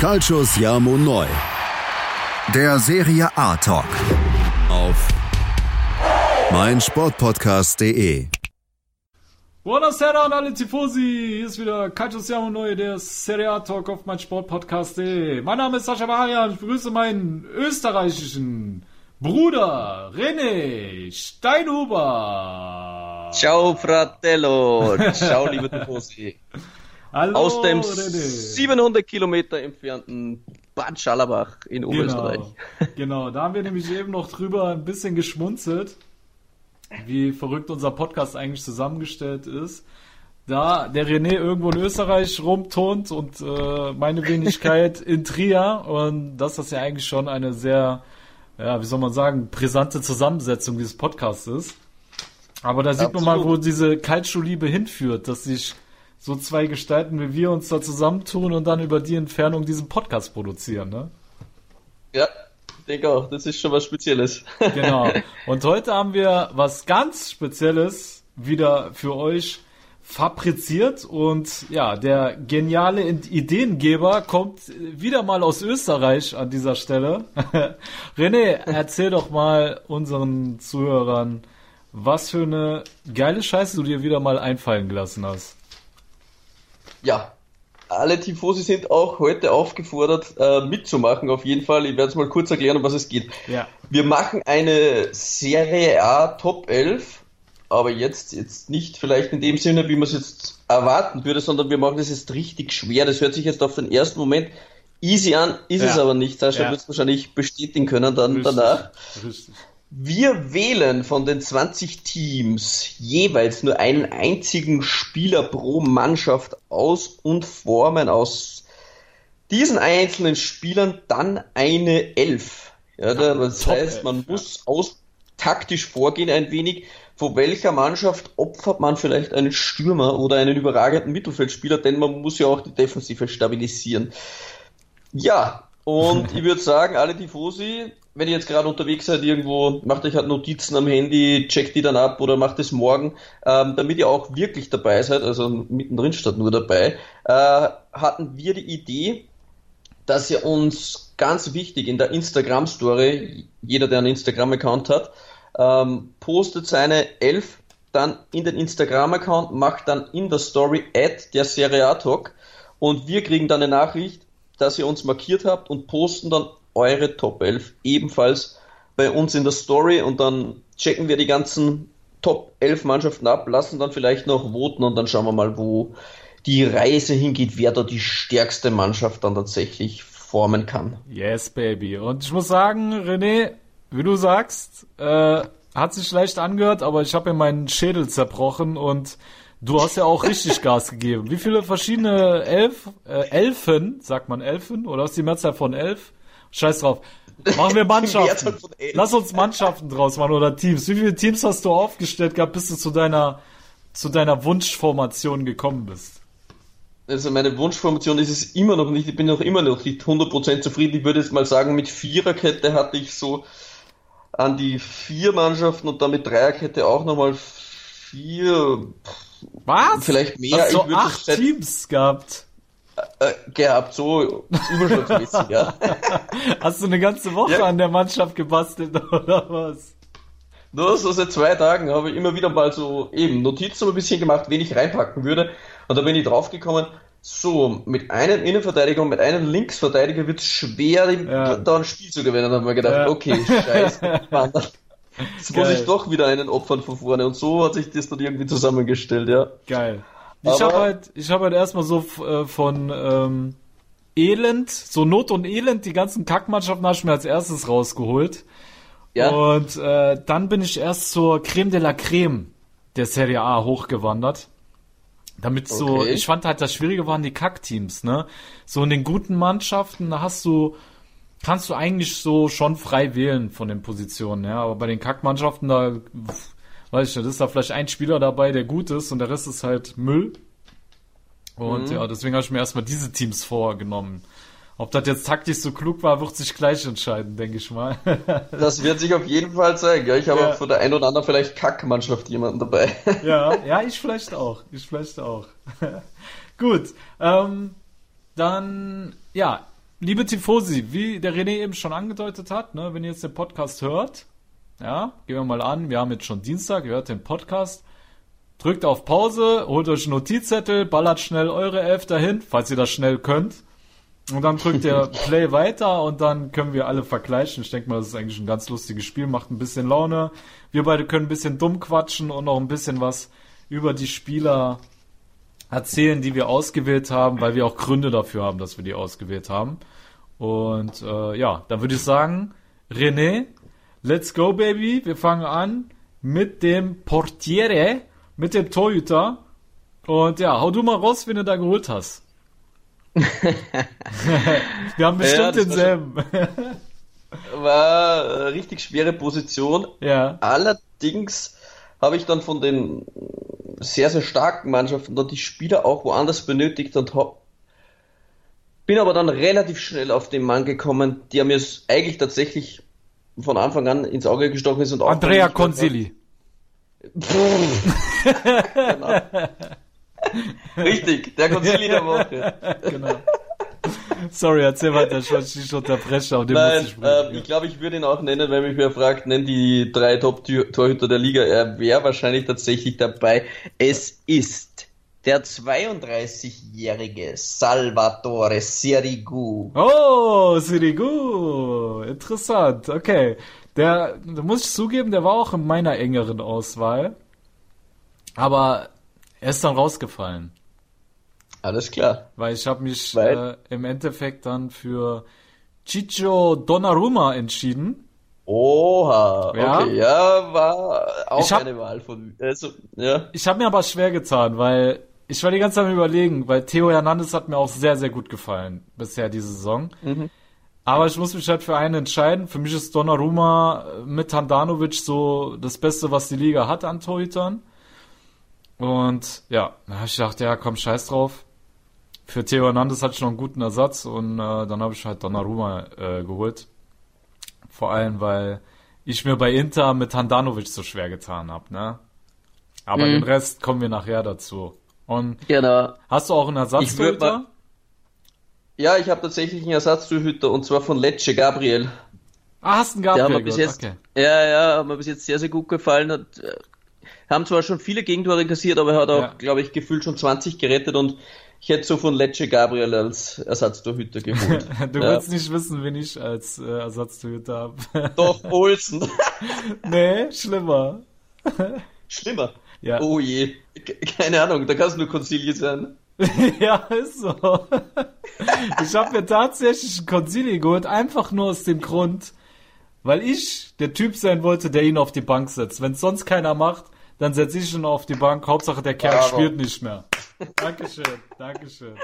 Calcius Jamo Neu. Der Serie A Talk. Auf meinsportpodcast.de. Buonasera an alle Tifosi. Hier ist wieder Calcius Jamo Neu, der Serie A Talk auf meinsportpodcast.de. Mein Name ist Sascha Marian. Ich begrüße meinen österreichischen Bruder René Steinhuber. Ciao, Fratello. Ciao, liebe Tifosi. Hallo, Aus dem René. 700 Kilometer entfernten Bad Schallerbach in Oberösterreich. Genau, genau, da haben wir nämlich eben noch drüber ein bisschen geschmunzelt, wie verrückt unser Podcast eigentlich zusammengestellt ist. Da der René irgendwo in Österreich rumturnt und äh, meine Wenigkeit in Trier und dass das ja eigentlich schon eine sehr, ja, wie soll man sagen, brisante Zusammensetzung dieses Podcasts ist. Aber da sieht man mal, wo Absolut. diese Kaltschuhliebe hinführt, dass sich so zwei Gestalten wie wir uns da zusammentun und dann über die Entfernung diesen Podcast produzieren, ne? Ja, denke auch, das ist schon was Spezielles. Genau. Und heute haben wir was ganz Spezielles wieder für euch fabriziert und ja, der geniale Ideengeber kommt wieder mal aus Österreich an dieser Stelle. René, erzähl doch mal unseren Zuhörern, was für eine geile Scheiße du dir wieder mal einfallen gelassen hast. Ja, alle Tifosi sind auch heute aufgefordert, äh, mitzumachen auf jeden Fall. Ich werde es mal kurz erklären, um was es geht. Ja. Wir machen eine Serie A Top 11, aber jetzt, jetzt nicht vielleicht in dem Sinne, wie man es jetzt erwarten würde, sondern wir machen das jetzt richtig schwer. Das hört sich jetzt auf den ersten Moment easy an, ist Ja. es aber nicht. Sascha Ja. wird es wahrscheinlich bestätigen können dann Richtig. danach. Richtig. Wir wählen von den 20 Teams jeweils nur einen einzigen Spieler pro Mannschaft aus und formen aus diesen einzelnen Spielern dann eine Elf. Ja, da, das Top heißt, man muss aus taktisch vorgehen ein wenig. Von welcher Mannschaft opfert man vielleicht einen Stürmer oder einen überragenden Mittelfeldspieler, denn man muss ja auch die Defensive stabilisieren. Ja, und ich würde sagen, alle Tifosi, wenn ihr jetzt gerade unterwegs seid irgendwo, macht euch halt Notizen am Handy, checkt die dann ab oder macht es morgen, ähm, damit ihr auch wirklich dabei seid, also mittendrin statt nur dabei, äh, hatten wir die Idee, dass ihr uns ganz wichtig in der Instagram-Story, jeder, der einen Instagram-Account hat, ähm, postet seine elf dann in den Instagram-Account, macht dann in der Story Ad der Serie A Talk und wir kriegen dann eine Nachricht, dass ihr uns markiert habt und posten dann eure Top 11 ebenfalls bei uns in der Story und dann checken wir die ganzen Top 11 Mannschaften ab, lassen dann vielleicht noch voten und dann schauen wir mal, wo die Reise hingeht, wer da die stärkste Mannschaft dann tatsächlich formen kann. Yes, baby. Und ich muss sagen, René, wie du sagst, äh, hat sich leicht angehört, aber ich habe mir meinen Schädel zerbrochen und du hast ja auch richtig Gas gegeben. Wie viele verschiedene Elf, äh, Elfen, sagt man Elfen, oder ist die Mehrzahl von elf? Scheiß drauf. Machen wir Mannschaften. Lass uns Mannschaften draus machen oder Teams. Wie viele Teams hast du aufgestellt gehabt, bis du zu deiner, zu deiner Wunschformation gekommen bist? Also meine Wunschformation ist es immer noch nicht, ich bin noch immer noch nicht 100% zufrieden. Ich würde jetzt mal sagen, mit Viererkette hatte ich so an die vier Mannschaften und dann mit Dreierkette auch nochmal vier Was? Vielleicht mehr, Hast du ich würde acht Teams gehabt? äh, gehabt, so überschlagsmäßig, ja. Hast du eine ganze Woche Ja. an der Mannschaft gebastelt oder was? Nur so seit zwei Tagen habe ich immer wieder mal so eben Notizen ein bisschen gemacht, wen ich reinpacken würde. Und da bin ich draufgekommen, so, mit einem Innenverteidiger und mit einem Linksverteidiger wird es schwer, Ja. da ein Spiel zu gewinnen. Da habe ich mir gedacht, Ja. okay, scheiße, Jetzt muss ich doch wieder einen opfern von vorne. Und so hat sich das dann irgendwie zusammengestellt, ja. Geil. Ich habe halt, ich habe halt erstmal so äh, von ähm, Elend, so Not und Elend, die ganzen Kackmannschaften habe ich mir als erstes rausgeholt. Ja, Und äh, dann bin ich erst zur Creme de la Creme der Serie A hochgewandert. Damit so, Okay. ich fand halt das Schwierige waren die Kackteams, ne? So in den guten Mannschaften, da hast du, kannst du eigentlich so schon frei wählen von den Positionen, ja. Aber bei den Kackmannschaften, da, weiß ich nicht, ist da vielleicht ein Spieler dabei, der gut ist und der Rest ist halt Müll. Und Mhm. ja, deswegen habe ich mir erstmal diese Teams vorgenommen. Ob das jetzt taktisch so klug war, wird sich gleich entscheiden, denke ich mal. das wird sich auf jeden Fall zeigen. Ja, ich habe Ja. von der ein oder anderen vielleicht Kackmannschaft jemanden dabei. Ja, ja, ich vielleicht auch. Ich vielleicht auch. Gut. Ähm, dann, ja, liebe Tifosi, wie der René eben schon angedeutet hat, ne, wenn ihr jetzt den Podcast hört, ja, gehen wir mal an, wir haben jetzt schon Dienstag, ihr hört den Podcast, drückt auf Pause, holt euch einen Notizzettel, ballert schnell eure Elf dahin, falls ihr das schnell könnt. Und dann drückt ihr Play weiter und dann können wir alle vergleichen. Ich denke mal, das ist eigentlich ein ganz lustiges Spiel, macht ein bisschen Laune. Wir beide können ein bisschen dumm quatschen und noch ein bisschen was über die Spieler erzählen, die wir ausgewählt haben, weil wir auch Gründe dafür haben, dass wir die ausgewählt haben. Und äh, ja, dann würde ich sagen, René, let's go, Baby. Wir fangen an mit dem Portiere, mit dem Torhüter. Und ja, hau du mal raus, wen du da geholt hast. Wir haben bestimmt ja, denselben. War, war eine richtig schwere Position. Ja. Allerdings habe ich dann von den sehr, sehr starken Mannschaften dann die Spieler auch woanders benötigt und hab, bin aber dann relativ schnell auf den Mann gekommen, der mir eigentlich tatsächlich von Anfang an ins Auge gestochen ist und auch. Andrea Consili. genau. Richtig, der Consili der Woche. genau. Sorry, erzähl weiter, ich wollte dich unterbrechen, aber den Nein, ich äh, ich glaube, ich würde ihn auch nennen, wenn mich wer fragt, nenn die drei Top-Torhüter der Liga. Er wäre wahrscheinlich tatsächlich dabei. Es ist der 32-jährige Salvatore Sirigu. Oh, Sirigu. Interessant. Okay. Der, da muss ich zugeben, der war auch in meiner engeren Auswahl. Aber er ist dann rausgefallen. Alles klar. Weil ich habe mich äh, im Endeffekt dann für Chicho Donnarumma entschieden. Oha, ja. okay, ja, war auch hab, eine Wahl von also, ja. Ich habe mir aber schwer getan, weil ich war die ganze Zeit überlegen, weil Theo Hernandez hat mir auch sehr, sehr gut gefallen bisher diese Saison. Mhm. Aber ich muss mich halt für einen entscheiden. Für mich ist Donnarumma mit Handanovic so das Beste, was die Liga hat an Torhütern. Und ja, ich dachte, ja, komm, scheiß drauf. Für Theo Hernandez hatte ich noch einen guten Ersatz und äh, dann habe ich halt Donnarumma äh, geholt. Vor allem, weil ich mir bei Inter mit Handanovic so schwer getan habe, ne? Aber mhm. den Rest kommen wir nachher dazu. Und genau. hast du auch einen Ersatztorhüter? Ja, ich habe tatsächlich einen Ersatztorhüter und zwar von Lecce, Gabriel. Ah, hast einen Gabriel? Der hat mir bis jetzt, okay. Ja, ja, hat mir bis jetzt sehr, sehr gut gefallen. Hat, äh, haben zwar schon viele Gegentore kassiert, aber er hat auch, ja. glaube ich, gefühlt schon 20 gerettet und ich hätte so von Lecce Gabriel als Ersatztorhüter geholt. du ja. willst nicht wissen, wen ich als äh, Ersatztorhüter habe. Doch, Olsen. nee, schlimmer. Schlimmer? Ja. Oh je. Keine Ahnung, da kann es nur Consiglio sein. ja, ist so. ich habe mir tatsächlich einen Consiglio geholt, einfach nur aus dem Grund, weil ich der Typ sein wollte, der ihn auf die Bank setzt. Wenn es sonst keiner macht, dann setze ich ihn auf die Bank. Hauptsache der Kerl Bravo. spielt nicht mehr. Dankeschön, Dankeschön.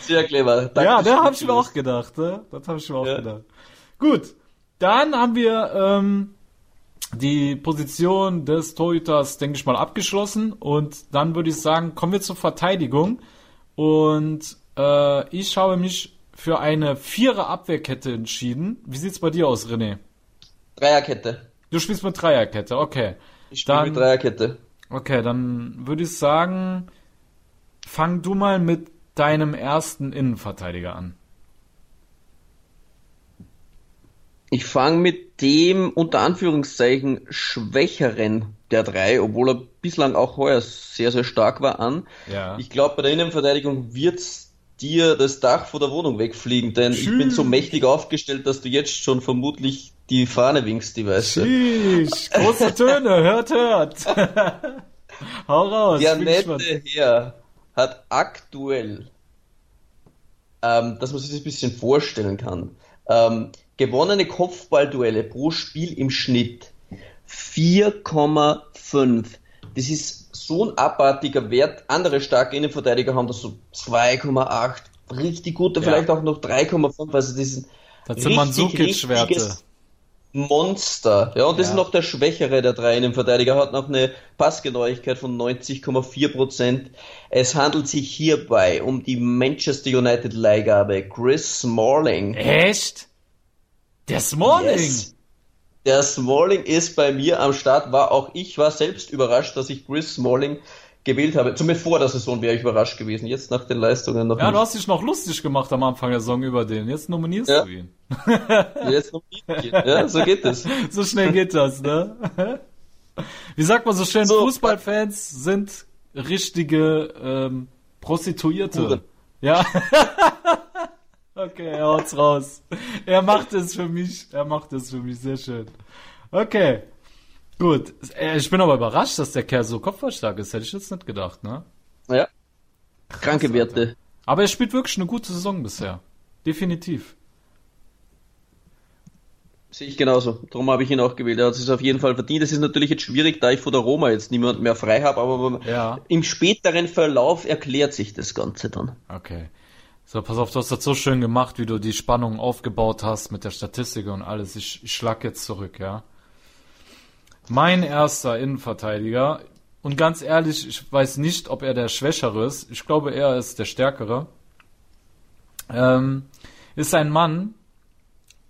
Sehr clever. Dankeschön. Ja, da habe ich mir auch gedacht. Ne? Das habe ich mir auch ja. gedacht. Gut, dann haben wir ähm, die Position des Torhüters, denke ich mal, abgeschlossen. Und dann würde ich sagen, kommen wir zur Verteidigung. Und äh, ich habe mich für eine Vierer Abwehrkette entschieden. Wie sieht's bei dir aus, René? Dreierkette. Du spielst mit Dreierkette, okay. Ich spiele mit Dreierkette. Okay, dann würde ich sagen, fang du mal mit deinem ersten Innenverteidiger an. Ich fange mit dem unter Anführungszeichen schwächeren der drei, obwohl er bislang auch heuer sehr, sehr stark war, an. Ja. Ich glaube, bei der Innenverteidigung wird's dir das Dach vor der Wohnung wegfliegen, denn Tschüss. ich bin so mächtig aufgestellt, dass du jetzt schon vermutlich die Fahne winkst, die weißt du. große Töne, hört, hört. Hau raus. Der nette Herr hat aktuell, ähm, dass man sich das ein bisschen vorstellen kann, ähm, gewonnene Kopfballduelle pro Spiel im Schnitt 4,5. Das ist so ein abartiger Wert. Andere starke Innenverteidiger haben das so 2,8. Richtig gute, ja. vielleicht auch noch 3,5. Also das ist das sind Mandzukic-Werte. Monster. Ja, und das ja. ist noch der schwächere der drei Innenverteidiger, hat noch eine Passgenauigkeit von 90,4 Prozent. Es handelt sich hierbei um die Manchester United Leihgabe Chris Smalling. Echt? Der Smalling? Yes. Der Smalling ist bei mir am Start, war auch ich war selbst überrascht, dass ich Chris Smalling gewählt habe. Zumindest vor der Saison wäre ich überrascht gewesen. Jetzt nach den Leistungen noch Ja, nicht. du hast dich noch lustig gemacht am Anfang der Saison über den. Jetzt nominierst Ja. du ihn. Jetzt noch nicht. Ja, so geht es. So schnell geht das, ne? Wie sagt man so schön, So. Fußballfans sind richtige ähm, Prostituierte. Huren. Ja. okay, er haut's raus. Er macht es für mich. Er macht es für mich sehr schön. Okay. Gut. Äh, Ich bin aber überrascht, dass der Kerl so kopfballstark ist. Hätte ich jetzt nicht gedacht, ne? Ja. Kranke Werte. Aber er spielt wirklich eine gute Saison bisher. Definitiv. Sehe ich genauso. Darum habe ich ihn auch gewählt. Er hat es auf jeden Fall verdient. Es ist natürlich jetzt schwierig, da ich vor der Roma jetzt niemand mehr frei habe, aber Ja. im späteren Verlauf erklärt sich das Ganze dann. Okay. So, pass auf, du hast das so schön gemacht, wie du die Spannung aufgebaut hast mit der Statistik und alles. Ich, ich schlag jetzt zurück, ja. Mein erster Innenverteidiger, und ganz ehrlich, ich weiß nicht, ob er der Schwächere ist. Ich glaube, er ist der Stärkere. Ähm, ist ein Mann,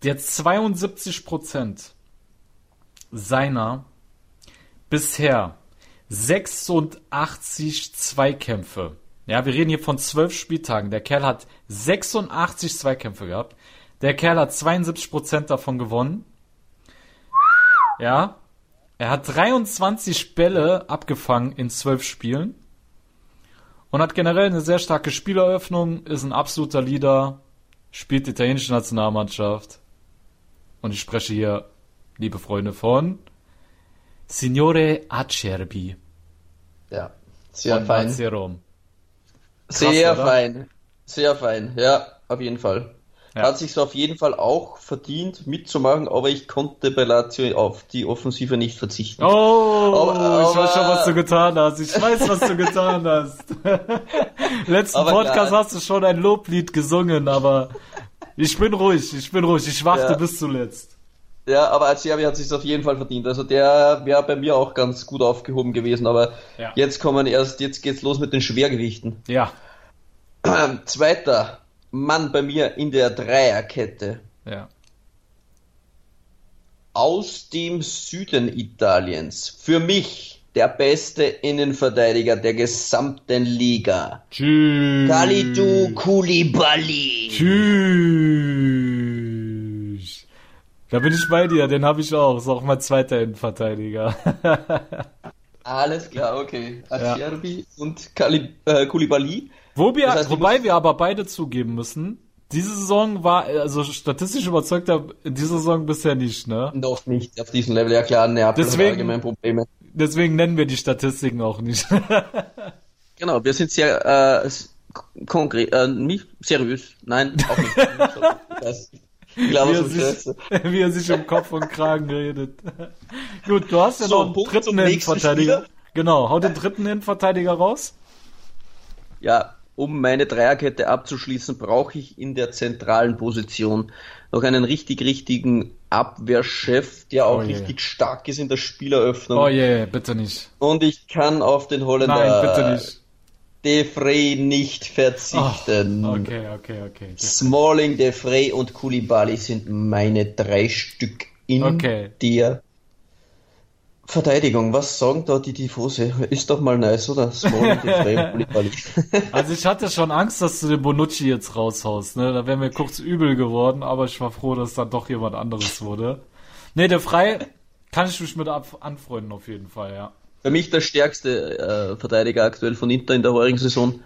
der 72% seiner bisher 86 Zweikämpfe. Ja, wir reden hier von 12 Spieltagen. Der Kerl hat 86 Zweikämpfe gehabt. Der Kerl hat 72% davon gewonnen. Ja. Er hat 23 Bälle abgefangen in 12 Spielen. Und hat generell eine sehr starke Spieleröffnung, ist ein absoluter Leader, spielt die italienische Nationalmannschaft. Und ich spreche hier, liebe Freunde, von Signore Acerbi. Ja. Sehr fein. Sehr fein. Sehr fein. Ja, auf jeden Fall. Ja. Hat sich auf jeden Fall auch verdient mitzumachen, aber ich konnte bei Lazio auf die Offensive nicht verzichten. Oh, Aber- ich weiß schon, aber- was du getan hast. Ich weiß, was du getan hast. Letzten Aber Podcast klar. hast du schon ein Loblied gesungen, aber ich bin ruhig, ich bin ruhig. Ich warte Ja. bis zuletzt. Ja, aber Acerbi hat sich auf jeden Fall verdient. Also der wäre bei mir auch ganz gut aufgehoben gewesen, aber Ja. jetzt kommen erst, jetzt geht's los mit den Schwergewichten. Ja, Zweiter Mann bei mir in der Dreierkette. ja. Aus dem Süden Italiens. Für mich der beste Innenverteidiger der gesamten Liga. Tschüss. Kalidou Koulibaly. Tschüss. Da bin ich bei dir, den habe ich auch. Ist auch mein zweiter Innenverteidiger. Alles klar, okay. Acerbi und Kali, äh, Koulibaly. Wo wir, Das heißt, wobei wir aber beide zugeben müssen, diese Saison war, also statistisch überzeugt er in dieser Saison bisher nicht, ne? Noch nicht auf diesem Level. Ja klar, Neapel Deswegen- hat allgemein Probleme. Deswegen nennen wir die Statistiken auch nicht. Genau, wir sind sehr äh, konkret, äh, nicht seriös. Nein, auch nicht. Ich glaube, wie, er sich, wie er sich um Kopf und Kragen redet. Gut, du hast ja So, noch einen Punkt dritten Innenverteidiger. Genau, hau den dritten Innenverteidiger raus. Ja, um meine Dreierkette abzuschließen, brauche ich in der zentralen Position noch einen richtig, richtigen Abwehrchef, der auch Oh je. richtig stark ist in der Spieleröffnung. Oh je, bitte nicht. Und ich kann auf den Holländer Nein, bitte nicht. De Frey nicht verzichten. Oh, okay, okay, okay. Smalling, De Frey und Koulibaly sind meine drei Stück in Okay. der Verteidigung. Was sagen da die Tifose? Ist doch mal nice, oder? Also ich hatte schon Angst, dass du den Bonucci jetzt raushaust, ne? Da wäre mir kurz übel geworden, aber ich war froh, dass dann doch jemand anderes wurde. Ne, der Frei kann ich mich mit anfreunden auf jeden Fall, ja. Für mich der stärkste äh, Verteidiger aktuell von Inter in der heurigen Saison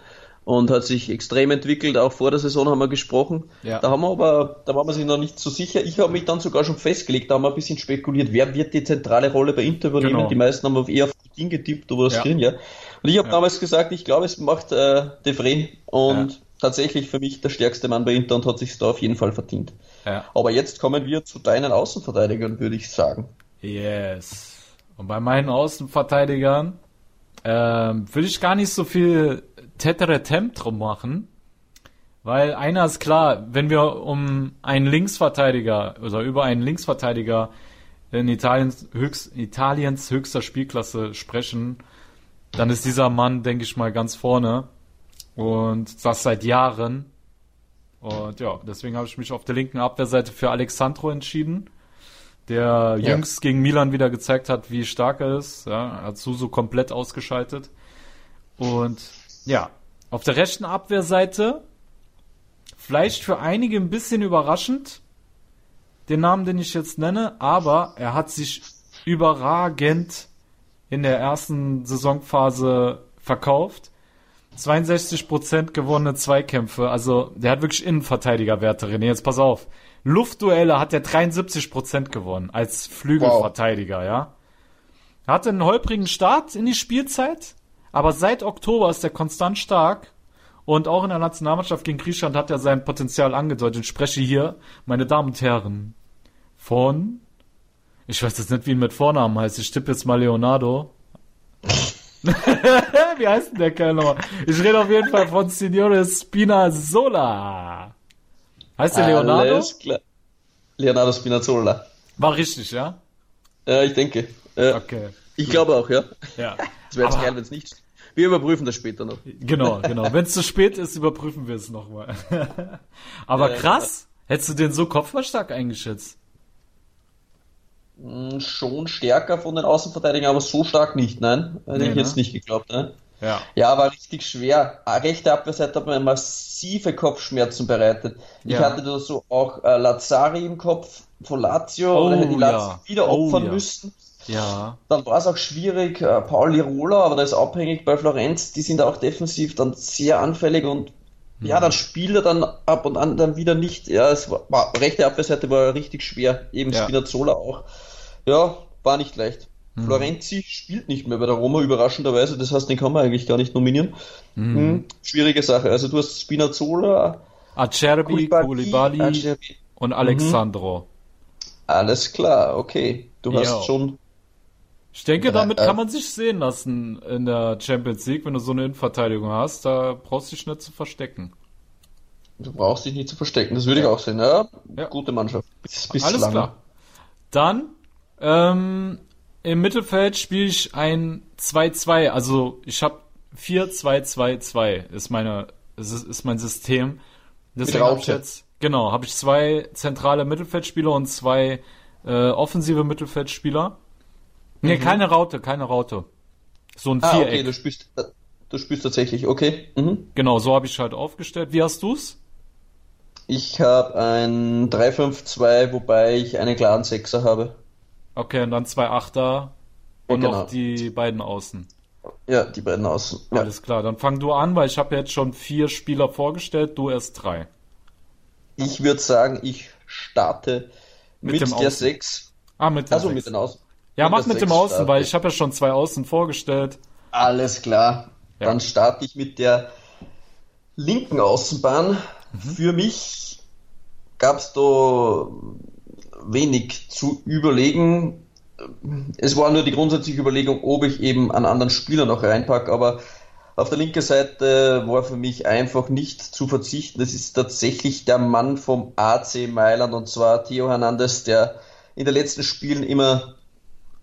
und hat sich extrem entwickelt. Auch vor der Saison haben wir gesprochen. Ja. Da haben wir aber, da war man sich noch nicht so sicher. Ich habe mich dann sogar schon festgelegt, da haben wir ein bisschen spekuliert, wer wird die zentrale Rolle bei Inter übernehmen. Genau. Die meisten haben auf eher auf Ding getippt oder was Ja. drin, ja. Und ich habe Ja. damals gesagt, ich glaube, es macht äh, De Vrij und Ja. tatsächlich für mich der stärkste Mann bei Inter und hat sich da auf jeden Fall verdient. Aber jetzt kommen wir zu deinen Außenverteidigern, würde ich sagen. Yes. Und bei meinen Außenverteidigern ähm, will ich gar nicht so viel Teteretem drum machen, weil einer ist klar, wenn wir um einen Linksverteidiger oder über einen Linksverteidiger in Italiens, höchst, Italiens höchster Spielklasse sprechen, dann ist dieser Mann, denke ich mal, ganz vorne. Und das seit Jahren. Und ja, deswegen habe ich mich auf der linken Abwehrseite für Alexandro entschieden der Ja. jüngst gegen Milan wieder gezeigt hat, wie stark er ist. Ja, er hat Suso komplett ausgeschaltet. Und ja, auf der rechten Abwehrseite, vielleicht für einige ein bisschen überraschend, den Namen, den ich jetzt nenne, aber er hat sich überragend in der ersten Saisonphase verkauft. 62% gewonnene Zweikämpfe, also der hat wirklich Innenverteidigerwerte, René, jetzt pass auf. Luftduelle hat er 73% gewonnen als Flügelverteidiger, wow. ja. Er hatte einen holprigen Start in die Spielzeit, aber seit Oktober ist er konstant stark und auch in der Nationalmannschaft gegen Griechenland hat er sein Potenzial angedeutet. Ich spreche hier, meine Damen und Herren, von, ich weiß jetzt nicht, wie ihn mit Vornamen heißt, ich tippe jetzt mal Leonardo. wie heißt denn der Kerl nochmal? Ich rede auf jeden Fall von Signore Spinazzola. Heißt der Leonardo? Alles klar. Leonardo Spinazzola. War richtig, ja? Ja, ich denke. Äh, okay. Ich glaube auch, ja. Ja. Das wäre jetzt geil, wenn es nicht. Wir überprüfen das später noch. Genau, genau. Wenn es zu spät ist, überprüfen wir es nochmal. Aber äh, krass, hättest du den so kopfballstark eingeschätzt? Hm, schon stärker von den Außenverteidigern, aber so stark nicht, nein. Hätte nee, ich jetzt ne? nicht geglaubt, ne? Ja. ja, war richtig schwer. Ah, rechte Abwehrseite hat mir massive Kopfschmerzen bereitet. Ich ja. hatte da so auch äh, Lazzari im Kopf von Lazio, oh, oder hätte die Lazio ja. wieder oh, opfern ja. müssen. Ja. Dann war es auch schwierig, äh, Paul Lirola, aber der ist abhängig bei Florenz, die sind auch defensiv dann sehr anfällig und hm. ja, dann spielt er dann ab und an dann wieder nicht. Ja, es war, war rechte Abwehrseite war richtig schwer, eben ja. Spinazzola auch. Ja, war nicht leicht. Mhm. Florenzi spielt nicht mehr bei der Roma, überraschenderweise. Das heißt, den kann man eigentlich gar nicht nominieren. Mhm. Hm, schwierige Sache. Also du hast Spinazzola, Acerbi, Koulibaly, und Alexandro. Mhm. Alles klar, okay. Du hast jo. schon. Ich denke, damit äh, kann man sich sehen lassen in der Champions League, wenn du so eine Innenverteidigung hast. Da brauchst du dich nicht zu verstecken. Du brauchst dich nicht zu verstecken, das würde ja. ich auch sehen. Ja, ja. gute Mannschaft. Bis, bis Alles lange. klar. Dann ähm, im Mittelfeld spiele ich ein 2-2. Also ich habe 4-2-2-2 ist meine ist, ist mein System. Deswegen habe ich jetzt genau habe ich zwei zentrale Mittelfeldspieler und zwei äh, offensive Mittelfeldspieler. Nee, mhm. keine Raute, keine Raute. So ein ah, Viereck. Okay, du spielst du spielst tatsächlich. Okay. Mhm. Genau, so habe ich halt aufgestellt. Wie hast du's? Ich habe ein 3-5-2, wobei ich einen klaren Sechser habe. Okay, und dann zwei Achter und genau. noch die beiden Außen. Ja, die beiden Außen. Ja. Alles klar, dann fang du an, weil ich habe jetzt schon vier Spieler vorgestellt, du erst drei. Ich würde sagen, ich starte mit, mit der 6. Ah, mit dem Also mit den Außen. Ja, mach mit dem Außen, weil ich habe ja schon zwei Außen vorgestellt. Alles klar. Ja. Dann starte ich mit der linken Außenbahn. Mhm. Für mich gab es da wenig zu überlegen. Es war nur die grundsätzliche Überlegung, ob ich eben einen anderen Spieler noch reinpacke, aber auf der linken Seite war für mich einfach nicht zu verzichten. Das ist tatsächlich der Mann vom AC Mailand und zwar Theo Hernandez, der in den letzten Spielen immer,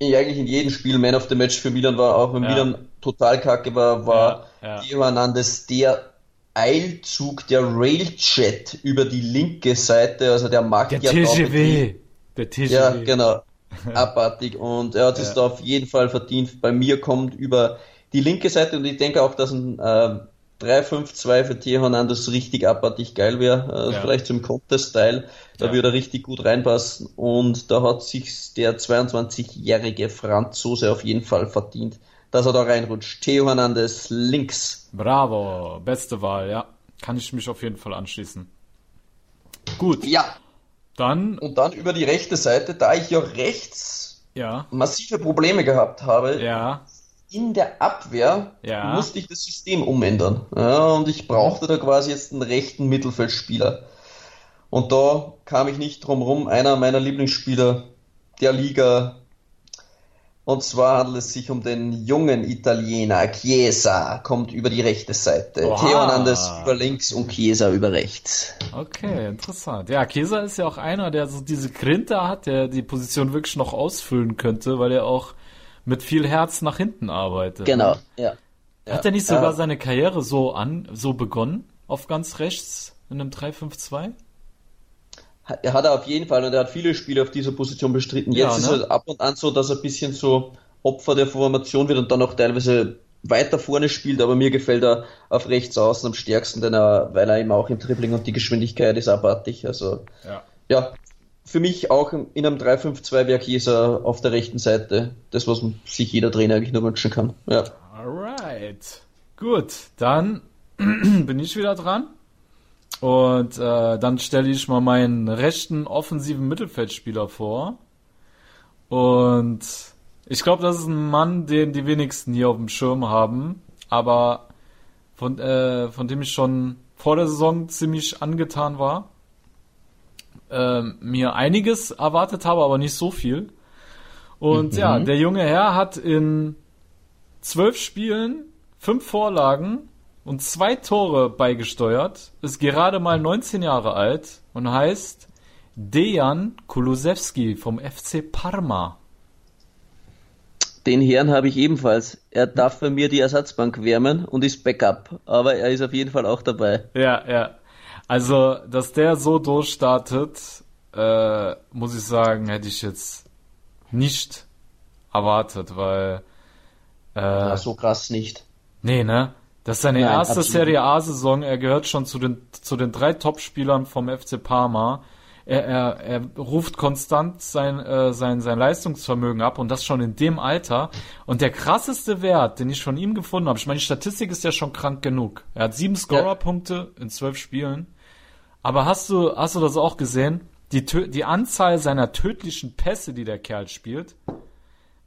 eigentlich in jedem Spiel Man of the Match für Milan war, auch wenn ja. Milan total kacke war, war ja, ja. Hernandez der Eilzug, der Railjet über die linke Seite, also der macht der ja TGW. Der TGW. Ja, genau. Abartig. Und er hat es da auf jeden Fall verdient. Bei mir kommt über die linke Seite und ich denke auch, dass ein äh, 3-5-2 für Theo Hernandez richtig abartig geil wäre. Äh, ja. Vielleicht zum Contest-Style. Da ja. würde er richtig gut reinpassen. Und da hat sich der 22-jährige Franzose auf jeden Fall verdient, dass er da reinrutscht. Theo Hernandez links. Bravo. Beste Wahl, ja. Kann ich mich auf jeden Fall anschließen. Gut. Ja. Dann. Und dann über die rechte Seite, da ich ja rechts ja. massive Probleme gehabt habe. Ja. In der Abwehr ja. musste ich das System umändern. Ja, und ich brauchte da quasi jetzt einen rechten Mittelfeldspieler. Und da kam ich nicht drum rum. Einer meiner Lieblingsspieler der Liga, und zwar handelt es sich um den jungen Italiener Chiesa, kommt über die rechte Seite. Wow. Theo Hernandez über links und Chiesa über rechts. Okay, interessant. Ja, Chiesa ist ja auch einer, der so diese Grinte hat, der die Position wirklich noch ausfüllen könnte, weil er auch mit viel Herz nach hinten arbeitet. Genau, ja. Hat er nicht sogar ja. seine Karriere so an, so begonnen, auf ganz rechts in einem 3-5-2? er hat er auf jeden Fall und er hat viele Spiele auf dieser Position bestritten. Jetzt ja, ne? ist es ab und an so, dass er ein bisschen so Opfer der Formation wird und dann auch teilweise weiter vorne spielt, aber mir gefällt er auf rechts außen am stärksten, denn er, weil er eben auch im Dribbling und die Geschwindigkeit ist abartig. Also ja, ja für mich auch in einem 3-5-2 wäre Chiesa auf der rechten Seite. Das, was sich jeder Trainer eigentlich nur wünschen kann. Ja. Alright. Gut, dann bin ich wieder dran. Und äh, dann stelle ich mal meinen rechten offensiven Mittelfeldspieler vor. Und ich glaube, das ist ein Mann, den die wenigsten hier auf dem Schirm haben, aber von, äh, von dem ich schon vor der Saison ziemlich angetan war äh, mir einiges erwartet habe, aber nicht so viel. Und mhm. ja, der junge Herr hat in zwölf Spielen fünf Vorlagen und zwei Tore beigesteuert, ist gerade mal 19 Jahre alt und heißt Dejan Kulusewski vom FC Parma. Den Herrn habe ich ebenfalls. Er darf bei mir die Ersatzbank wärmen und ist Backup, aber er ist auf jeden Fall auch dabei. Ja, ja. Also, dass der so durchstartet, äh, muss ich sagen, hätte ich jetzt nicht erwartet, weil. Äh, ja, so krass nicht. Nee, ne? Das ist seine Nein, erste absolut. Serie A-Saison. Er gehört schon zu den, zu den drei Top-Spielern vom FC Parma. Er, er, er ruft konstant sein, äh, sein, sein Leistungsvermögen ab und das schon in dem Alter. Und der krasseste Wert, den ich von ihm gefunden habe, ich meine, die Statistik ist ja schon krank genug. Er hat sieben Scorer-Punkte in zwölf Spielen. Aber hast du, hast du das auch gesehen? Die, die Anzahl seiner tödlichen Pässe, die der Kerl spielt,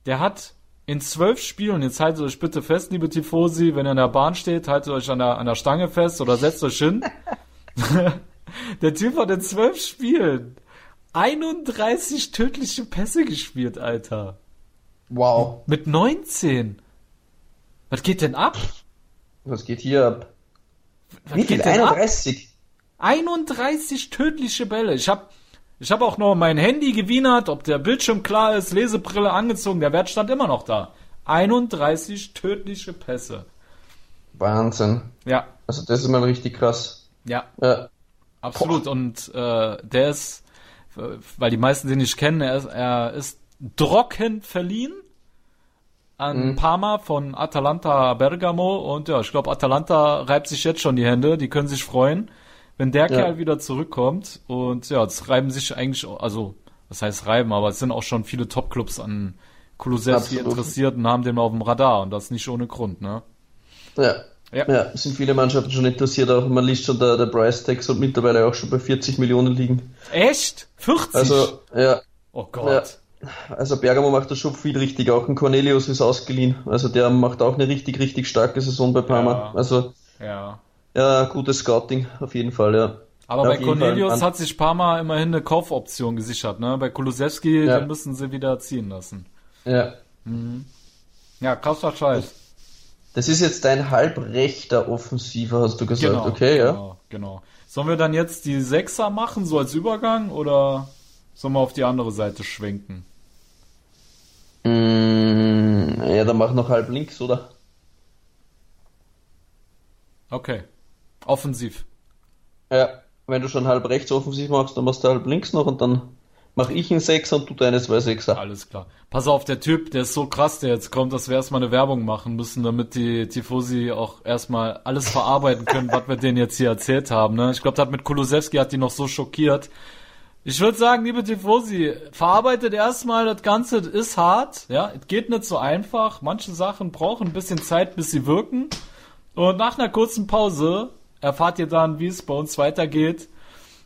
der hat in zwölf Spielen, jetzt haltet euch bitte fest, liebe Tifosi, wenn ihr in der Bahn steht, haltet euch an der, an der Stange fest oder setzt euch hin. der Typ hat in zwölf Spielen 31 tödliche Pässe gespielt, Alter. Wow. Mit 19. Was geht denn ab? Was geht hier ab? Was Wie viel? 31? Ab? 31 tödliche Bälle. Ich habe ich hab auch noch mein Handy gewienert, ob der Bildschirm klar ist, Lesebrille angezogen, der Wert stand immer noch da. 31 tödliche Pässe. Wahnsinn. Ja. Also das ist mal richtig krass. Ja. ja. Absolut. Boah. Und äh, der ist, weil die meisten den nicht kennen, er ist, er ist Drocken verliehen an mhm. Parma von Atalanta Bergamo und ja, ich glaube Atalanta reibt sich jetzt schon die Hände, die können sich freuen wenn der ja. Kerl wieder zurückkommt und ja, es reiben sich eigentlich, also, was heißt reiben, aber es sind auch schon viele Top-Clubs an Kulusewski interessiert und haben den auf dem Radar und das nicht ohne Grund, ne? Ja. Ja. ja, sind viele Mannschaften schon interessiert, auch man liest schon, der, der Price Tag soll mittlerweile auch schon bei 40 Millionen liegen. Echt? 40? Also, ja. Oh Gott. Ja. Also Bergamo macht das schon viel richtig, auch ein Cornelius ist ausgeliehen. Also der macht auch eine richtig, richtig starke Saison bei Parma. Ja. Also ja. Ja, gutes Scouting, auf jeden Fall, ja. Aber ja, bei Cornelius hat sich Parma immerhin eine Kaufoption gesichert, ne? Bei Kulusewski, ja. den müssen sie wieder ziehen lassen. Ja. Mhm. Ja, krasser Scheiß. Das ist jetzt dein halbrechter Offensiver, hast du gesagt, genau, okay, ja? Genau, genau. Sollen wir dann jetzt die Sechser machen, so als Übergang, oder sollen wir auf die andere Seite schwenken? Mm, ja, dann mach noch halb links, oder? Okay. Offensiv. Ja, wenn du schon halb rechts offensiv machst, dann machst du halb links noch und dann mach ich einen Sechser und du deine zwei Sechser. Alles klar. Pass auf, der Typ, der ist so krass, der jetzt kommt, dass wir erstmal eine Werbung machen müssen, damit die Tifosi auch erstmal alles verarbeiten können, was wir denen jetzt hier erzählt haben. Ne? Ich glaube, das hat mit Kulusewski hat die noch so schockiert. Ich würde sagen, liebe Tifosi, verarbeitet erstmal das Ganze, das ist hart, ja, es geht nicht so einfach. Manche Sachen brauchen ein bisschen Zeit, bis sie wirken. Und nach einer kurzen Pause erfahrt ihr dann, wie es bei uns weitergeht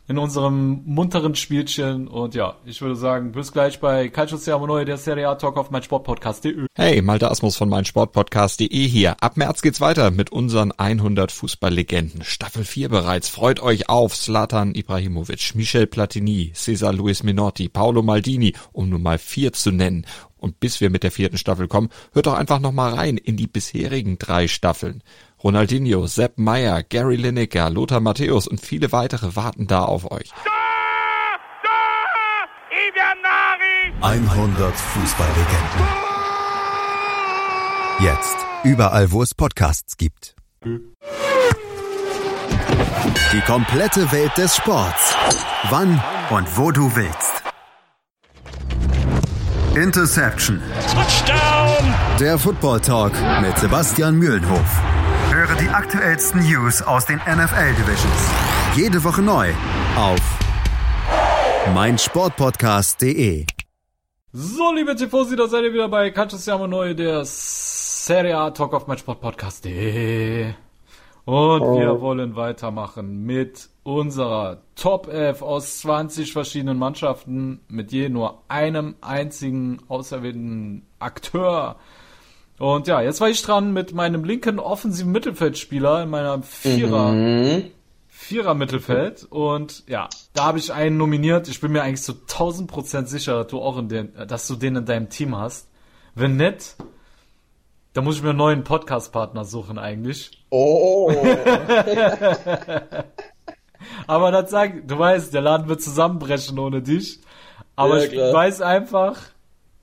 in unserem munteren Spielchen. Und ja, ich würde sagen, bis gleich bei Calcio Siamo Neue, der Serie A Talk auf meinsportpodcast.de. Hey, Malte Asmus von meinsportpodcast.de hier. Ab März geht's weiter mit unseren 100 Fußballlegenden. Staffel 4 bereits. Freut euch auf Slatan Ibrahimovic, Michel Platini, Cesar Luis Minotti, Paolo Maldini, um nur mal vier zu nennen. Und bis wir mit der vierten Staffel kommen, hört doch einfach nochmal rein in die bisherigen drei Staffeln. Ronaldinho, Sepp Meyer, Gary Lineker, Lothar Matthäus und viele weitere warten da auf euch. 100 Fußballlegenden. Jetzt überall, wo es Podcasts gibt. Die komplette Welt des Sports. Wann und wo du willst. Interception. Touchdown. Der Football Talk mit Sebastian Mühlenhof. Höre die aktuellsten News aus den NFL Divisions. Jede Woche neu auf meinsportpodcast.de. So, liebe Tifosi, da seid ihr wieder bei Calcio Siamo Neu, der Serie A Talk auf meinsportpodcast.de. Und wir wollen weitermachen mit unserer Top 11 aus 20 verschiedenen Mannschaften mit je nur einem einzigen auserwählten Akteur. Und ja, jetzt war ich dran mit meinem linken offensiven Mittelfeldspieler in meiner Vierer, Mhm. Vierer Mittelfeld. Und ja, da habe ich einen nominiert. Ich bin mir eigentlich zu 1000 Prozent sicher, dass du auch in den, dass du den in deinem Team hast. Wenn nicht, dann muss ich mir einen neuen Podcast-Partner suchen eigentlich. Oh, Aber das sag, du weißt, der Laden wird zusammenbrechen ohne dich. Aber Ja, ich weiß einfach,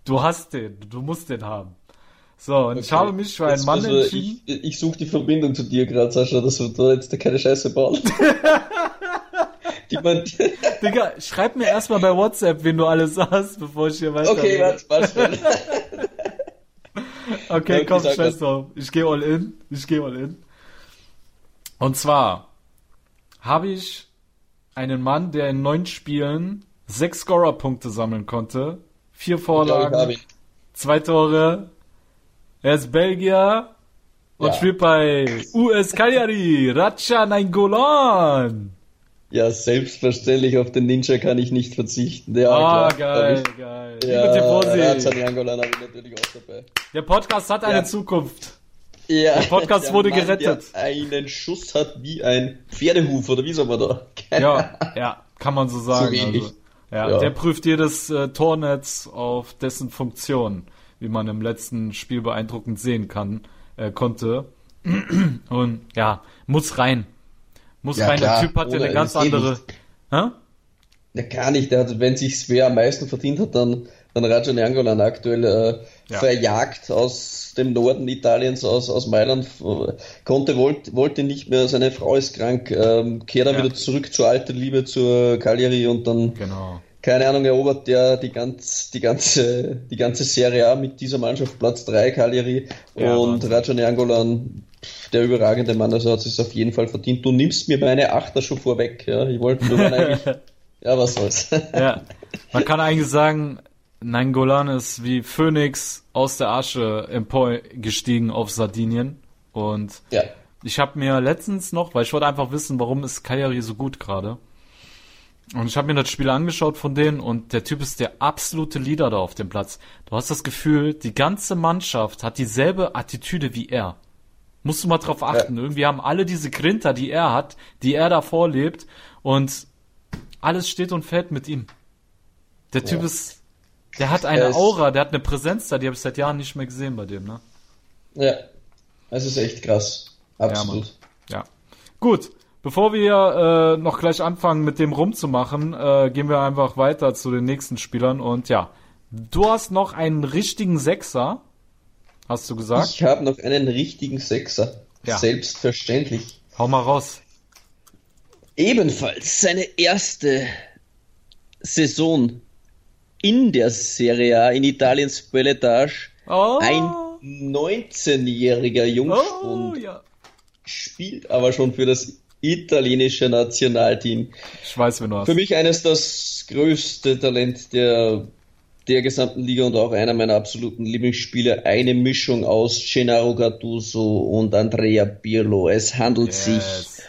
du hast den, du musst den haben. So, und ich Okay. habe mich für einen Jetzt Mann wir- entschieden. Ich, ich suche die Verbindung zu dir gerade, Sascha, dass wir da jetzt keine Scheiße die man, Digga, schreib mir erstmal bei WhatsApp, wen du alles hast, bevor ich hier weiter. okay, warte, warte. Okay, Ja, komm, scheiß drauf. Ich gehe all in. Ich gehe all in. Und zwar habe ich einen Mann, der in neun Spielen sechs Scorer-Punkte sammeln konnte, vier Ich ich Vorlagen, zwei Tore. Er ist Belgier und Ja. spielt bei US Cagliari, Racha Nainggolan. Ja, selbstverständlich auf den Ninja kann ich nicht verzichten. Ja, Ah, klar, geil, ich. geil. Ja, Razan Jangolan habe ich natürlich auch dabei. der Podcast hat eine Ja. Zukunft. Ja, Der Podcast wurde gerettet. Der einen Schuss hat wie ein Pferdehuf, oder wie soll man da? Ja, ja, kann man so sagen. So also, ja, Ja. Der prüft jedes äh, Tornetz auf dessen Funktion, wie man im letzten Spiel beeindruckend sehen kann, äh, konnte. Und ja, muss rein. Muss Ja, rein. klar. Der Typ hat ja Oder eine ganz geht andere. Hä? Ja, gar nicht. Der hat, wenn sich's wer am meisten verdient hat, dann, dann Rajan Jangolan aktuell äh, Ja. verjagt aus dem Norden Italiens, aus, aus Mailand, konnte, wollte, wollte nicht mehr, seine Frau ist krank, ähm, kehrt dann Ja. wieder zurück zur alten Liebe, zur Cagliari und dann, Genau. Keine Ahnung, erobert der die, ganz, die, ganze, die ganze Serie A mit dieser Mannschaft Platz 3 Cagliari Ja, und. Rajan Jangolan, der überragende Mann, also hat es auf jeden Fall verdient. Du nimmst mir meine Achter schon vorweg, ja, ich wollte nur eigentlich, ja, was soll's. Ja. Man kann eigentlich sagen, Nangolan ist wie Phoenix aus der Asche emporgestiegen auf Sardinien. Und ja. Ich habe mir letztens noch, weil ich wollte einfach wissen, warum ist Cagliari so gut gerade. Und ich habe mir das Spiel angeschaut von denen und der Typ ist der absolute Leader da auf dem Platz. Du hast das Gefühl, die ganze Mannschaft hat dieselbe Attitüde wie er. Musst du mal drauf achten. Irgendwie haben alle diese Grinter, die er hat, die er da vorlebt und alles steht und fällt mit ihm. Der Typ Ja. ist, der hat eine Aura, der hat eine Präsenz da, die habe ich seit Jahren nicht mehr gesehen bei dem, ne? Ja, es ist echt krass. Absolut. Ja. Gut. Bevor wir äh, noch gleich anfangen, mit dem rumzumachen, äh, gehen wir einfach weiter zu den nächsten Spielern. Und ja, du hast noch einen richtigen Sechser, hast du gesagt. ich habe noch einen richtigen Sechser. Ja. Selbstverständlich. Hau mal raus. Ebenfalls seine erste Saison in der Serie A in Italiens Belletage. Oh, Ein 19-jähriger oh Jungspund ja. spielt aber schon für das italienische Nationalteam. Ich weiß, wen du hast. Für mich eines das größte Talent der, der gesamten Liga und auch einer meiner absoluten Lieblingsspieler. Eine Mischung aus Gennaro Gattuso und Andrea Pirlo. Es handelt sich Yes.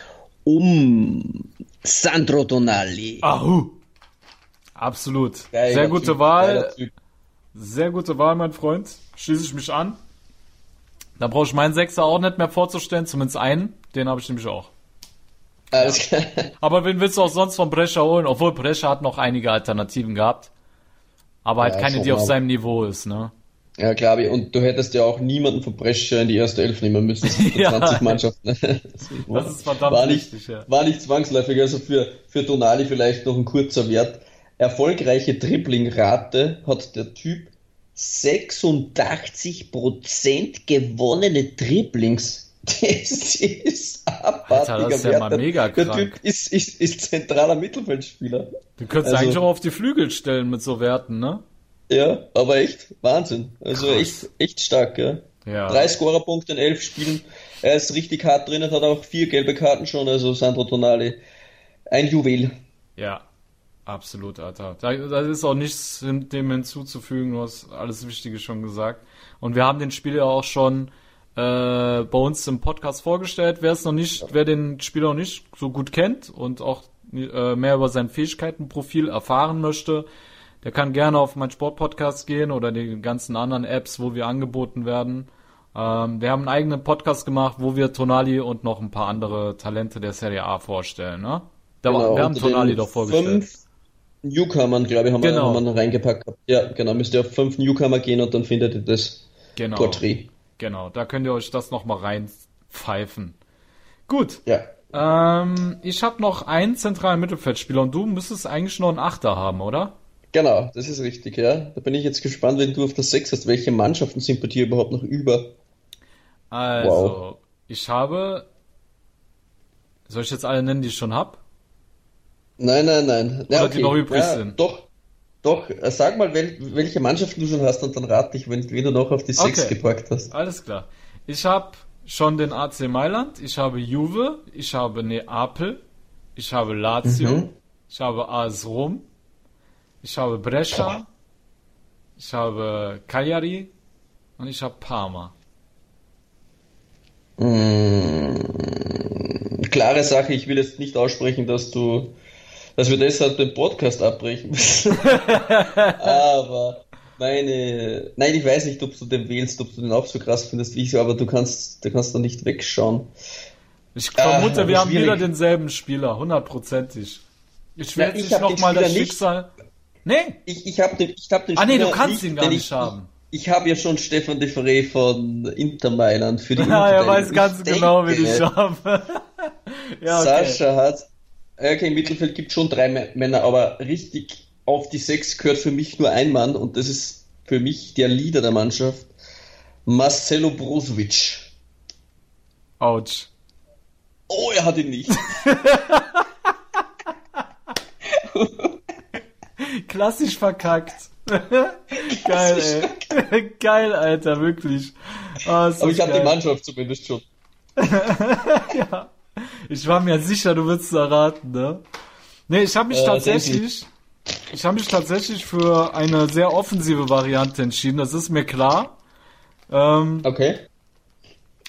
um Sandro Tonali. Ahu. Absolut. Geiler Sehr gute Typ, Wahl. Sehr gute Wahl, mein Freund. Schließe ich mich an. Da brauche ich meinen Sechser auch nicht mehr vorzustellen, zumindest einen. Den habe ich nämlich auch. Alles klar. Aber wen willst du auch sonst von Brescia holen? Obwohl Brescia hat noch einige Alternativen gehabt. Aber halt Ja, keine, die auf mal. seinem Niveau ist, ne? Ja, klar, und du hättest ja auch niemanden von Brescia in die erste Elf nehmen müssen. Ja. 20 Mannschaften. Das ist verdammt war nicht, wichtig, ja. War nicht zwangsläufig, also für, für Tonali vielleicht noch ein kurzer Wert. Erfolgreiche Dribblingrate hat der Typ 86% gewonnene Dribblings. Das ist abartiger Alter, das ist ja Wert. mal Der- mega Der krank. Typ ist, ist, ist zentraler Mittelfeldspieler. Du könntest Also- eigentlich auch auf die Flügel stellen mit so Werten, ne? Ja, aber echt Wahnsinn. Also Krass. echt, echt stark, ja. Ja. Drei Scorerpunkte in elf Spielen. Er ist richtig hart drin und hat auch vier gelbe Karten schon, also Sandro Tonali. Ein Juwel. Ja, absolut, Alter. Da, da ist auch nichts dem hinzuzufügen, du hast alles Wichtige schon gesagt. Und wir haben den Spieler auch schon äh, bei uns im Podcast vorgestellt. Wer es noch nicht, wer den Spieler noch nicht so gut kennt und auch äh, mehr über sein Fähigkeitenprofil erfahren möchte, der kann gerne auf mein Sportpodcast gehen oder die ganzen anderen Apps, wo wir angeboten werden. Ähm, wir haben einen eigenen Podcast gemacht, wo wir Tonali und noch ein paar andere Talente der Serie A vorstellen. Ne? Da, Genau, wir haben Tonali doch vorgestellt. Fünf Newcomern, glaube ich, haben, Genau. wir, haben wir noch reingepackt. Ja, genau. Müsst ihr auf fünf Newcomer gehen und dann findet ihr das Genau. Porträt. Genau, da könnt ihr euch das nochmal reinpfeifen. Gut. Ja. Ähm, ich habe noch einen zentralen Mittelfeldspieler und du müsstest eigentlich noch einen Achter haben, oder? Genau, das ist richtig, ja. Da bin ich jetzt gespannt, wenn du auf der 6 hast, welche Mannschaften sind bei dir überhaupt noch über? Also, Wow. ich habe. Soll ich jetzt alle nennen, die ich schon hab? Nein, nein, nein. Ja, Oder die noch übrig ja, sind. Doch, doch. Äh, Sag mal, wel, welche Mannschaften du schon hast und dann rate ich, wenn, wenn du noch auf die 6 Okay. gepackt hast. Alles klar. Ich habe schon den AC Mailand, ich habe Juve, ich habe Neapel, ich habe Lazio, Mhm. ich habe AS Rom, ich habe Brescia, ich habe Cagliari und ich habe Parma. Mm, klare Sache, ich will jetzt nicht aussprechen, dass du, dass wir deshalb den Podcast abbrechen müssen. aber meine, nein, ich weiß nicht, ob du den wählst, ob du den auch so krass findest wie ich so, aber du kannst, du kannst da nicht wegschauen. Ich vermute, aber wir haben schwierig. wieder denselben Spieler, hundertprozentig. Ich will Na, jetzt ich nicht hab den nochmal das Spieler nicht. Schicksal. Nee! Ich, ich habe den, ich hab den Ah, nee, du Spieler kannst ihn gar nicht ich, haben. Ich, ich habe ja schon Stefan de Frey von Inter Mailand für die Ja, er weiß ganz Ich genau, wie denke, ich habe. ja, okay. Sascha hat, okay, im Mittelfeld gibt schon drei Mä- Männer, aber richtig auf die sechs gehört für mich nur ein Mann und das ist für mich der Leader der Mannschaft, Marcelo Brozovic. Autsch. Oh, er hat ihn nicht. Klassisch verkackt. Geil, ey. Geil, Alter, wirklich. Ist Aber ich habe die. Mannschaft zumindest schon. Ich war mir sicher, du würdest es erraten, ne? Nee, ich habe mich Äh, tatsächlich, ich habe mich tatsächlich für eine sehr offensive Variante entschieden, das ist mir klar. Ähm, Okay.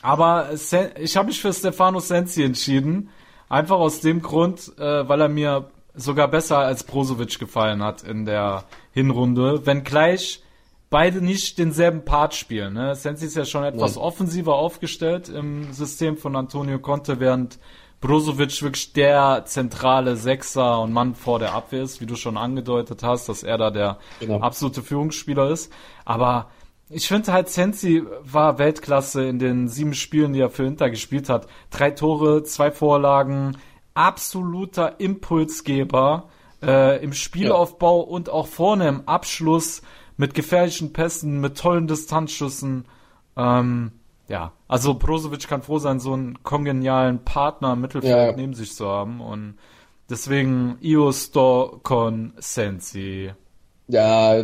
aber ich habe mich für Stefano Sensi entschieden. Einfach aus dem Grund, äh, weil er mir sogar besser als Brozovic gefallen hat in der Hinrunde. Wenngleich beide nicht denselben Part spielen. Ne? Sensi ist ja schon etwas Ja. offensiver aufgestellt im System von Antonio Conte, während Brozovic wirklich der zentrale Sechser und Mann vor der Abwehr ist, wie du schon angedeutet hast, dass er da der Genau. absolute Führungsspieler ist. Aber ich finde halt, Sensi war Weltklasse in den sieben Spielen, die er für Inter gespielt hat. Drei Tore, zwei Vorlagen, absoluter Impulsgeber äh, im Spielaufbau und auch vorne im Abschluss mit gefährlichen Pässen, mit tollen Distanzschüssen. Ähm, ja, also Brozovic kann froh sein, so einen kongenialen Partner im Mittelfeld Ja. neben sich zu haben und deswegen io sto con Sensi. Ja,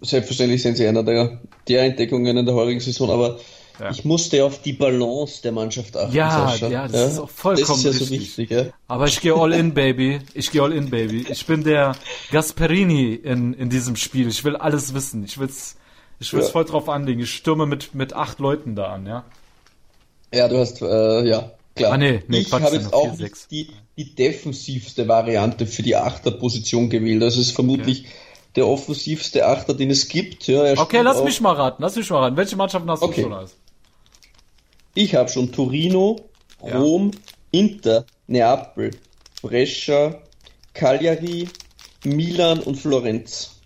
selbstverständlich sind sie einer der, der Entdeckungen in der heurigen Saison, aber Ja. ich musste auf die Balance der Mannschaft achten. Ja, Sascha. ja, das ist auch vollkommen Das ist ja so richtig. wichtig, ja. Aber ich gehe all in, Baby. Ich gehe all in, Baby. Ich bin der Gasperini in, in diesem Spiel. Ich will alles wissen. Ich will's, ich will's Ja. voll drauf anlegen. Ich stürme mit, mit acht Leuten da an, ja. Ja, du hast, äh, ja, klar. Ah, nee, nee, ich habe jetzt auch die, die defensivste Variante für die Achterposition gewählt. Das ist vermutlich der offensivste Achter, den es gibt. Ja, Okay, lass mich mal raten. Lass mich mal raten. Welche Mannschaften hast Okay. du schon als? Ich habe schon Torino, Ja. Rom, Inter, Neapel, Brescia, Cagliari, Milan und Florenz.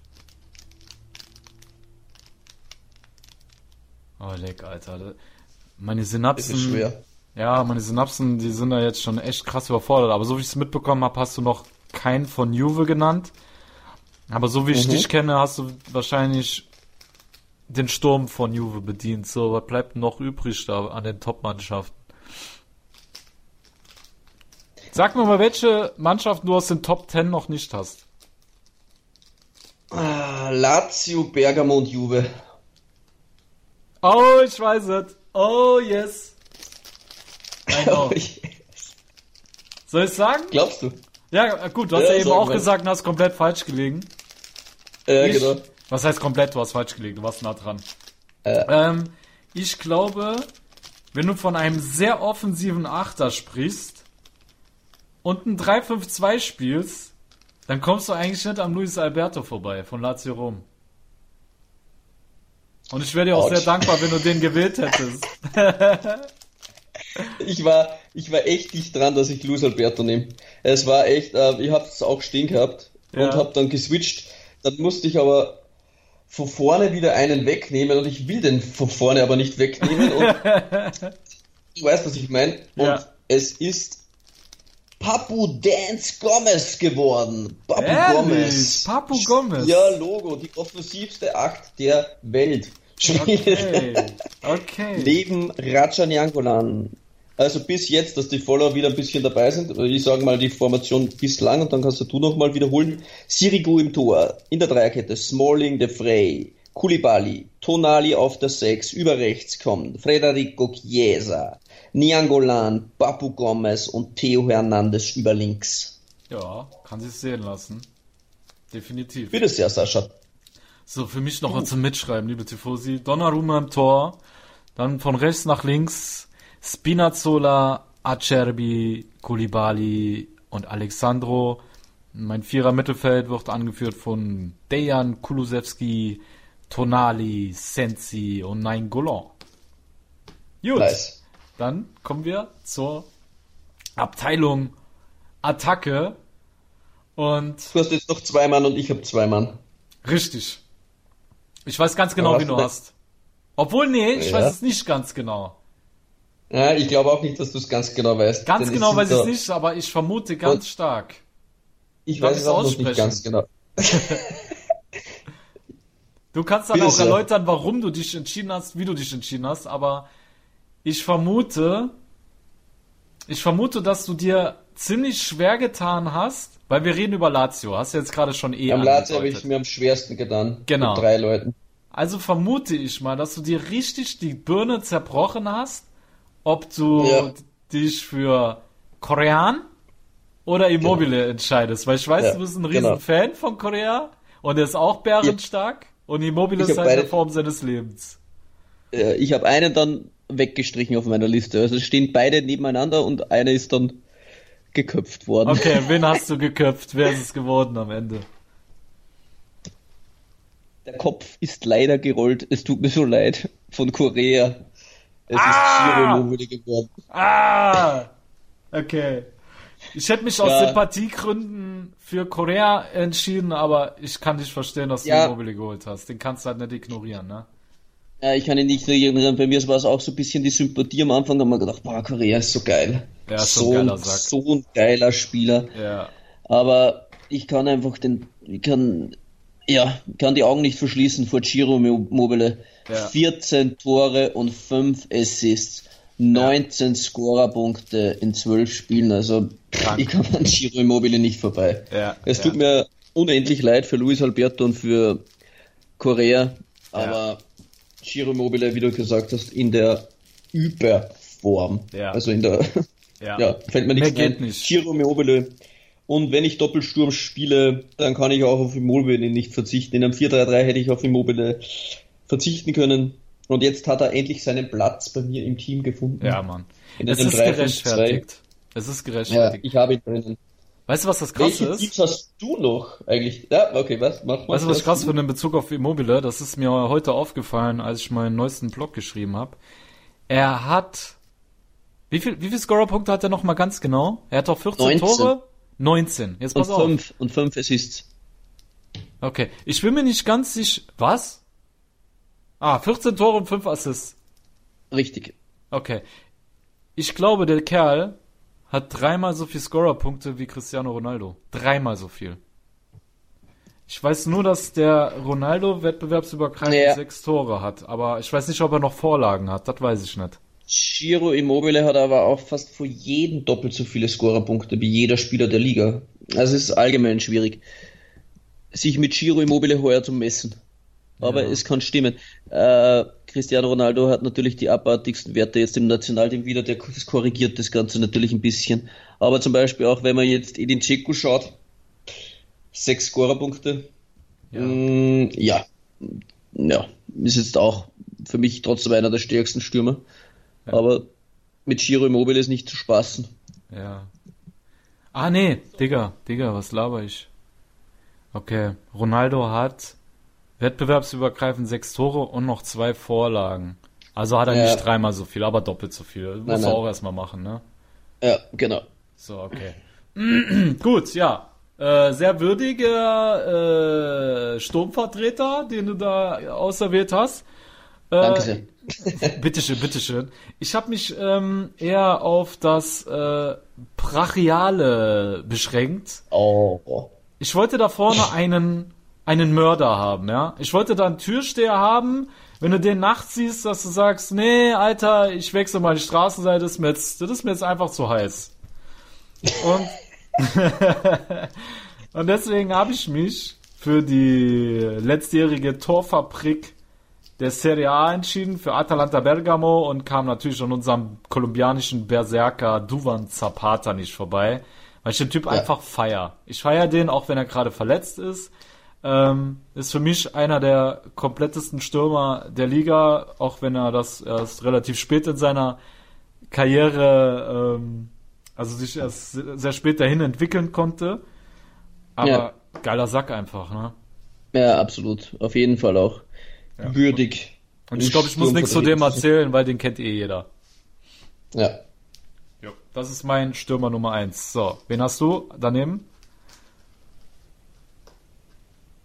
Oh, leck, Alter. Meine Das Synapsen. ist schwer. Ja, meine Synapsen, die sind da jetzt schon echt krass überfordert. Aber so wie ich es mitbekommen habe, hast du noch keinen von Juve genannt. Aber so wie ich Mhm. dich kenne, hast du wahrscheinlich den Sturm von Juve bedient. So, was bleibt noch übrig da an den Top-Mannschaften? Sag mir mal, welche Mannschaften du aus den Top 10 noch nicht hast. Ah, Lazio, Bergamo und Juve. Oh, ich weiß es. Oh, yes. I know. Soll ich sagen? Glaubst du? Ja, gut, du hast Ja, ja, eben auch mal. gesagt und hast komplett falsch gelegen. Ja, ich, genau. Was heißt komplett? Du hast falsch gelegen, du warst nah dran. Äh. Ähm, ich glaube, wenn du von einem sehr offensiven Achter sprichst und ein 3-5-2 spielst, dann kommst du eigentlich nicht am Luis Alberto vorbei von Lazio Rom. Und ich wäre dir auch Autsch. sehr dankbar, wenn du den gewählt hättest. Ich war, ich war echt dicht dran, dass ich Luis Alberto nehme. Es war echt, äh, ich habe es auch stehen gehabt Ja. und habe dann geswitcht. Dann musste ich aber von vorne wieder einen wegnehmen und ich will den von vorne aber nicht wegnehmen. Und du weißt, was ich meine. Und Ja. es ist Papu Dance Gomez geworden. Papu Ehrlich? Gomez. Papu Gomez? Ja, Logo, die offensivste Acht der Welt. Okay. Okay. neben Raja Nyangolan. Also bis jetzt, dass die Follower wieder ein bisschen dabei sind. Ich sage mal die Formation bislang und dann kannst du nochmal wiederholen. Sirigu im Tor, in der Dreierkette, Smalling, De Frey, Koulibaly, Tonali auf der 6, über rechts kommt Federico Chiesa, Nyangolan, Papu Gomez und Theo Hernandez über links. Ja, kann sich sehen lassen. Definitiv. Bitte sehr, Sascha. So, für mich noch mal zum Mitschreiben, liebe Tifosi. Donnarumma im Tor. Dann von rechts nach links Spinazzola, Acerbi, Koulibaly und Alexandro. Mein vierer Mittelfeld wird angeführt von Dejan Kulusewski, Tonali, Sensi und Nainggolan. Gut, Nice. dann kommen wir zur Abteilung Attacke. Und Du hast jetzt noch zwei Mann und ich habe zwei Mann. Richtig. Ich weiß ganz genau, wie du hast du- hast. Obwohl, nee, ich Ja. weiß es nicht ganz genau. Ja, ich glaube auch nicht, dass du es ganz genau weißt. Ganz genau weiß ich es nicht, aber ich vermute ganz stark. Ich Darf weiß es auch noch nicht ganz genau. Du kannst dann Bitte auch sehr. erläutern, warum du dich entschieden hast, wie du dich entschieden hast, aber ich vermute, ich vermute, dass du dir ziemlich schwer getan hast, weil wir reden über Lazio, hast du jetzt gerade schon eh Am Lazio habe ich mir am schwersten getan. Genau. Mit drei Leuten. Also vermute ich mal, dass du dir richtig die Birne zerbrochen hast, ob du Ja. dich für Korean oder Immobile entscheidest. Weil ich weiß, Ja, du bist ein riesen genau. Fan von Korea und er ist auch bärenstark und Immobile ist halt eine beide- Form seines Lebens. Ich habe einen dann weggestrichen auf meiner Liste. Also es stehen beide nebeneinander und einer ist dann geköpft worden. Okay, wen hast du geköpft? Wer ist es geworden am Ende? Der Kopf ist leider gerollt. Es tut mir so leid. Von Korea. Es Ah! ist Giro Immobile geworden. Ah! Okay. Ich hätte mich aus Ja. Sympathiegründen für Korea entschieden, aber ich kann dich verstehen, dass du Ja. Immobile geholt hast. Den kannst du halt nicht ignorieren, ne? Ja, ich kann ihn nicht erinnern. Bei mir war es auch so ein bisschen die Sympathie am Anfang. Da haben wir gedacht, boah, Korea ist so geil. Ja, so ein, geiler Sack. so ein geiler Spieler. Ja. Aber ich kann einfach den, ich kann, ja, kann die Augen nicht verschließen vor Giro Mobile. Ja. 14 Tore und 5 Assists. 19 Scorerpunkte in 12 Spielen. Also, Krank. ich komme an Giro Immobile nicht vorbei. Ja, Es ja. tut mir unendlich leid für Luis Alberto und für Korea. Aber Giro Immobile, wie du gesagt hast, in der Überform. Ja. Also in der, Ja. ja, fällt mir nichts Mehr geht ein. nicht. Giro Immobile. Und wenn ich Doppelsturm spiele, dann kann ich auch auf Immobile nicht verzichten. In einem 4-3-3 hätte ich auf Immobile verzichten können. Und jetzt hat er endlich seinen Platz bei mir im Team gefunden. Ja, Mann. In Es ist 3-5-2. gerechtfertigt. Es ist Ja, gerechtfertigt. ich habe ihn drinnen. Weißt du, was das krass Welche ist? Teams hast du noch eigentlich? Ja, okay, was? Mach mal. Weißt du, was krass finde in Bezug auf Immobile? Das ist mir heute aufgefallen, als ich meinen neuesten Blog geschrieben habe. Er hat. Wie viel, wie viel Scorerpunkte hat er noch mal ganz genau? Er hat doch 14 19. Tore? 19. Jetzt Und pass auf. fünf, und fünf Assists. Okay. Ich bin mir nicht ganz sicher. Was? Ah, 14 Tore und 5 Assists. Richtig. Okay. Ich glaube, der Kerl hat dreimal so viel Scorerpunkte wie Cristiano Ronaldo. Dreimal so viel. Ich weiß nur, dass der Ronaldo wettbewerbsübergreifend Ja. sechs Tore hat, aber ich weiß nicht, ob er noch Vorlagen hat. Das weiß ich nicht. Giro Immobile hat aber auch fast vor jedem doppelt so viele Scorerpunkte wie jeder Spieler der Liga. Also es ist allgemein schwierig. sich mit Giro Immobile heuer zu messen. Aber ja. es kann stimmen. Äh, Cristiano Ronaldo hat natürlich die abartigsten Werte jetzt im Nationalteam wieder, der, das korrigiert das Ganze natürlich ein bisschen. Aber zum Beispiel auch, wenn man jetzt Edin Dzeko schaut, sechs Scorerpunkte. Ja. Mm, ja. ja, ist jetzt auch für mich trotzdem einer der stärksten Stürmer. Ja. Aber mit Giro Immobile ist nicht zu spaßen. Ja. Ah, nee, Digga, Digga, was laber ich? Okay, Ronaldo hat wettbewerbsübergreifend sechs Tore und noch zwei Vorlagen. Also hat er ja. nicht dreimal so viel, aber doppelt so viel. Muss nein, er auch erstmal machen, ne? Ja, genau. So, okay. Gut, ja. Äh, sehr würdiger äh, Sturmvertreter, den du da auserwählt hast. Äh, Danke sehr. bitteschön, bitteschön. Ich habe mich ähm, eher auf das äh, Brachiale beschränkt. Oh. Ich wollte da vorne einen einen Mörder haben, ja. Ich wollte da einen Türsteher haben, wenn du den nachts siehst, dass du sagst, nee, Alter, ich wechsle mal die Straßenseite, das ist mir jetzt, das ist mir jetzt einfach zu heiß. Und, und deswegen habe ich mich für die letztjährige Torfabrik der Serie A entschieden, für Atalanta Bergamo und kam natürlich an unserem kolumbianischen Berserker Duvan Zapata nicht vorbei, weil ich den Typ ja. einfach feier. Ich feier den, auch wenn er gerade verletzt ist. Ähm, ist für mich einer der komplettesten Stürmer der Liga, auch wenn er das erst relativ spät in seiner Karriere, ähm, also sich erst sehr spät dahin entwickeln konnte. Aber ja. geiler Sack einfach, ne? Ja, absolut. Auf jeden Fall auch. Ja. Würdig. Und ich glaube, ich muss nichts zu dem erzählen, weil den kennt eh jeder. Ja. Jo, das ist mein Stürmer Nummer eins. So, wen hast du daneben?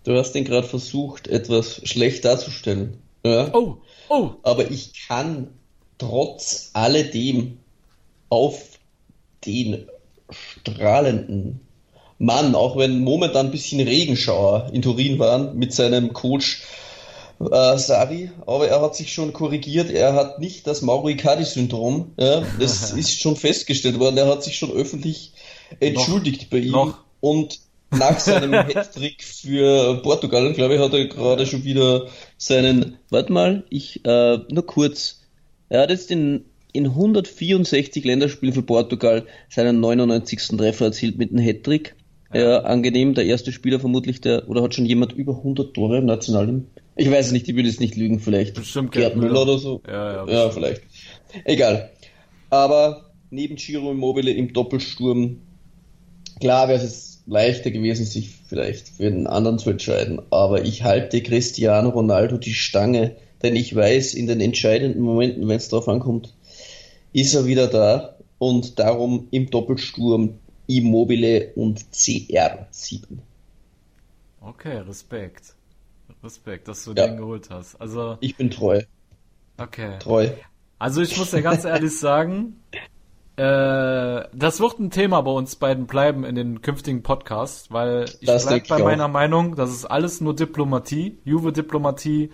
Du hast den gerade versucht, etwas schlecht darzustellen. Ja? Oh, oh. Aber ich kann trotz alledem auf den strahlenden Mann, auch wenn momentan ein bisschen Regenschauer in Turin waren, mit seinem Coach äh, Sari, aber er hat sich schon korrigiert, er hat nicht das Mauro Icardi-Syndrom. Ja? Das ist schon festgestellt worden, er hat sich schon öffentlich entschuldigt noch, bei ihm. Noch. Und nach seinem Hattrick für Portugal, glaube ich, hat er gerade schon wieder seinen, warte mal, ich, äh, nur kurz, er hat jetzt in, in 164 Länderspielen für Portugal seinen 99. Treffer erzielt mit einem Hattrick. Ja, angenehm, der erste Spieler vermutlich, der, oder hat schon jemand über 100 Tore im Nationalteam? Ich weiß es nicht, ich würde es nicht lügen, vielleicht. Bestimmt Gerd Müller oder so. Ja, ja, ja vielleicht. Egal. Aber neben Giro Immobile im Doppelsturm, klar wäre es leichter gewesen, sich vielleicht für einen anderen zu entscheiden. Aber ich halte Cristiano Ronaldo die Stange, denn ich weiß, in den entscheidenden Momenten, wenn es darauf ankommt, ist er wieder da und darum im Doppelsturm Immobile und CR7. Okay, Respekt. Respekt, dass du ja. den geholt hast. Also ich bin treu. Okay. Treu. Also ich muss ja ganz ehrlich sagen, äh, das wird ein Thema bei uns beiden bleiben in den künftigen Podcasts, weil ich das bleib bei meiner auch. Meinung, das ist alles nur Diplomatie, Juve-Diplomatie.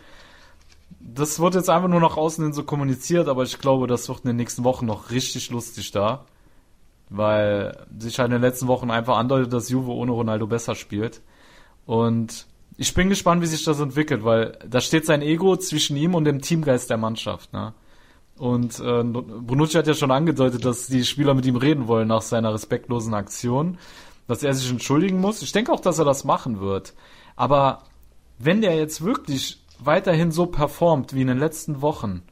Das wird jetzt einfach nur nach außen hin so kommuniziert, aber ich glaube, das wird in den nächsten Wochen noch richtig lustig da. Weil sich halt in den letzten Wochen einfach andeutet, dass Juve ohne Ronaldo besser spielt. Und ich bin gespannt, wie sich das entwickelt, weil da steht sein Ego zwischen ihm und dem Teamgeist der Mannschaft. Ne? Und äh, Bonucci hat ja schon angedeutet, dass die Spieler mit ihm reden wollen nach seiner respektlosen Aktion, dass er sich entschuldigen muss. Ich denke auch, dass er das machen wird. Aber wenn der jetzt wirklich weiterhin so performt wie in den letzten Wochen,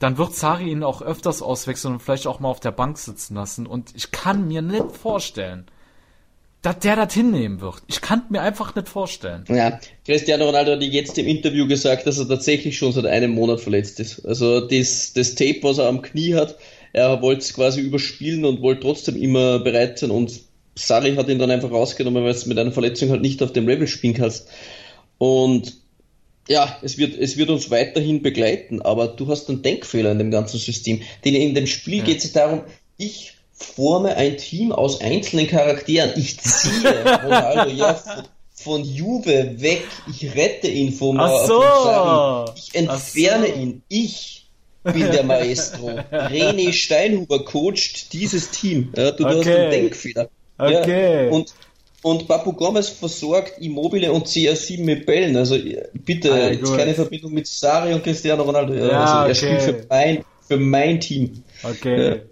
dann wird Sari ihn auch öfters auswechseln und vielleicht auch mal auf der Bank sitzen lassen. Und ich kann mir nicht vorstellen, dass der das hinnehmen wird. Ich kann mir einfach nicht vorstellen. Ja, Cristiano Ronaldo hat jetzt im Interview gesagt, dass er tatsächlich schon seit einem Monat verletzt ist. Also das, das Tape, was er am Knie hat, er wollte es quasi überspielen und wollte trotzdem immer bereit sein und Sari hat ihn dann einfach rausgenommen, weil es mit einer Verletzung halt nicht auf dem Level spielen kannst. Und ja, es wird, es wird uns weiterhin begleiten, aber du hast einen Denkfehler in dem ganzen System. Denn in dem Spiel ja. geht es darum, ich forme ein Team aus einzelnen Charakteren. Ich ziehe Ronaldo ja von, von Juve weg. Ich rette ihn vom, Ach so. vom Ich entferne so. ihn. Ich bin der Maestro. René Steinhuber coacht dieses Team. Ja, du, okay. hast einen Denkfehler. Okay. Ja, und und Papu Gomez versorgt Immobile und CR7 mit Bällen. Also bitte, Ah, jetzt keine Verbindung mit Sari und Cristiano Ronaldo. Ja, also, er okay. spielt für mein, für mein Team. Okay.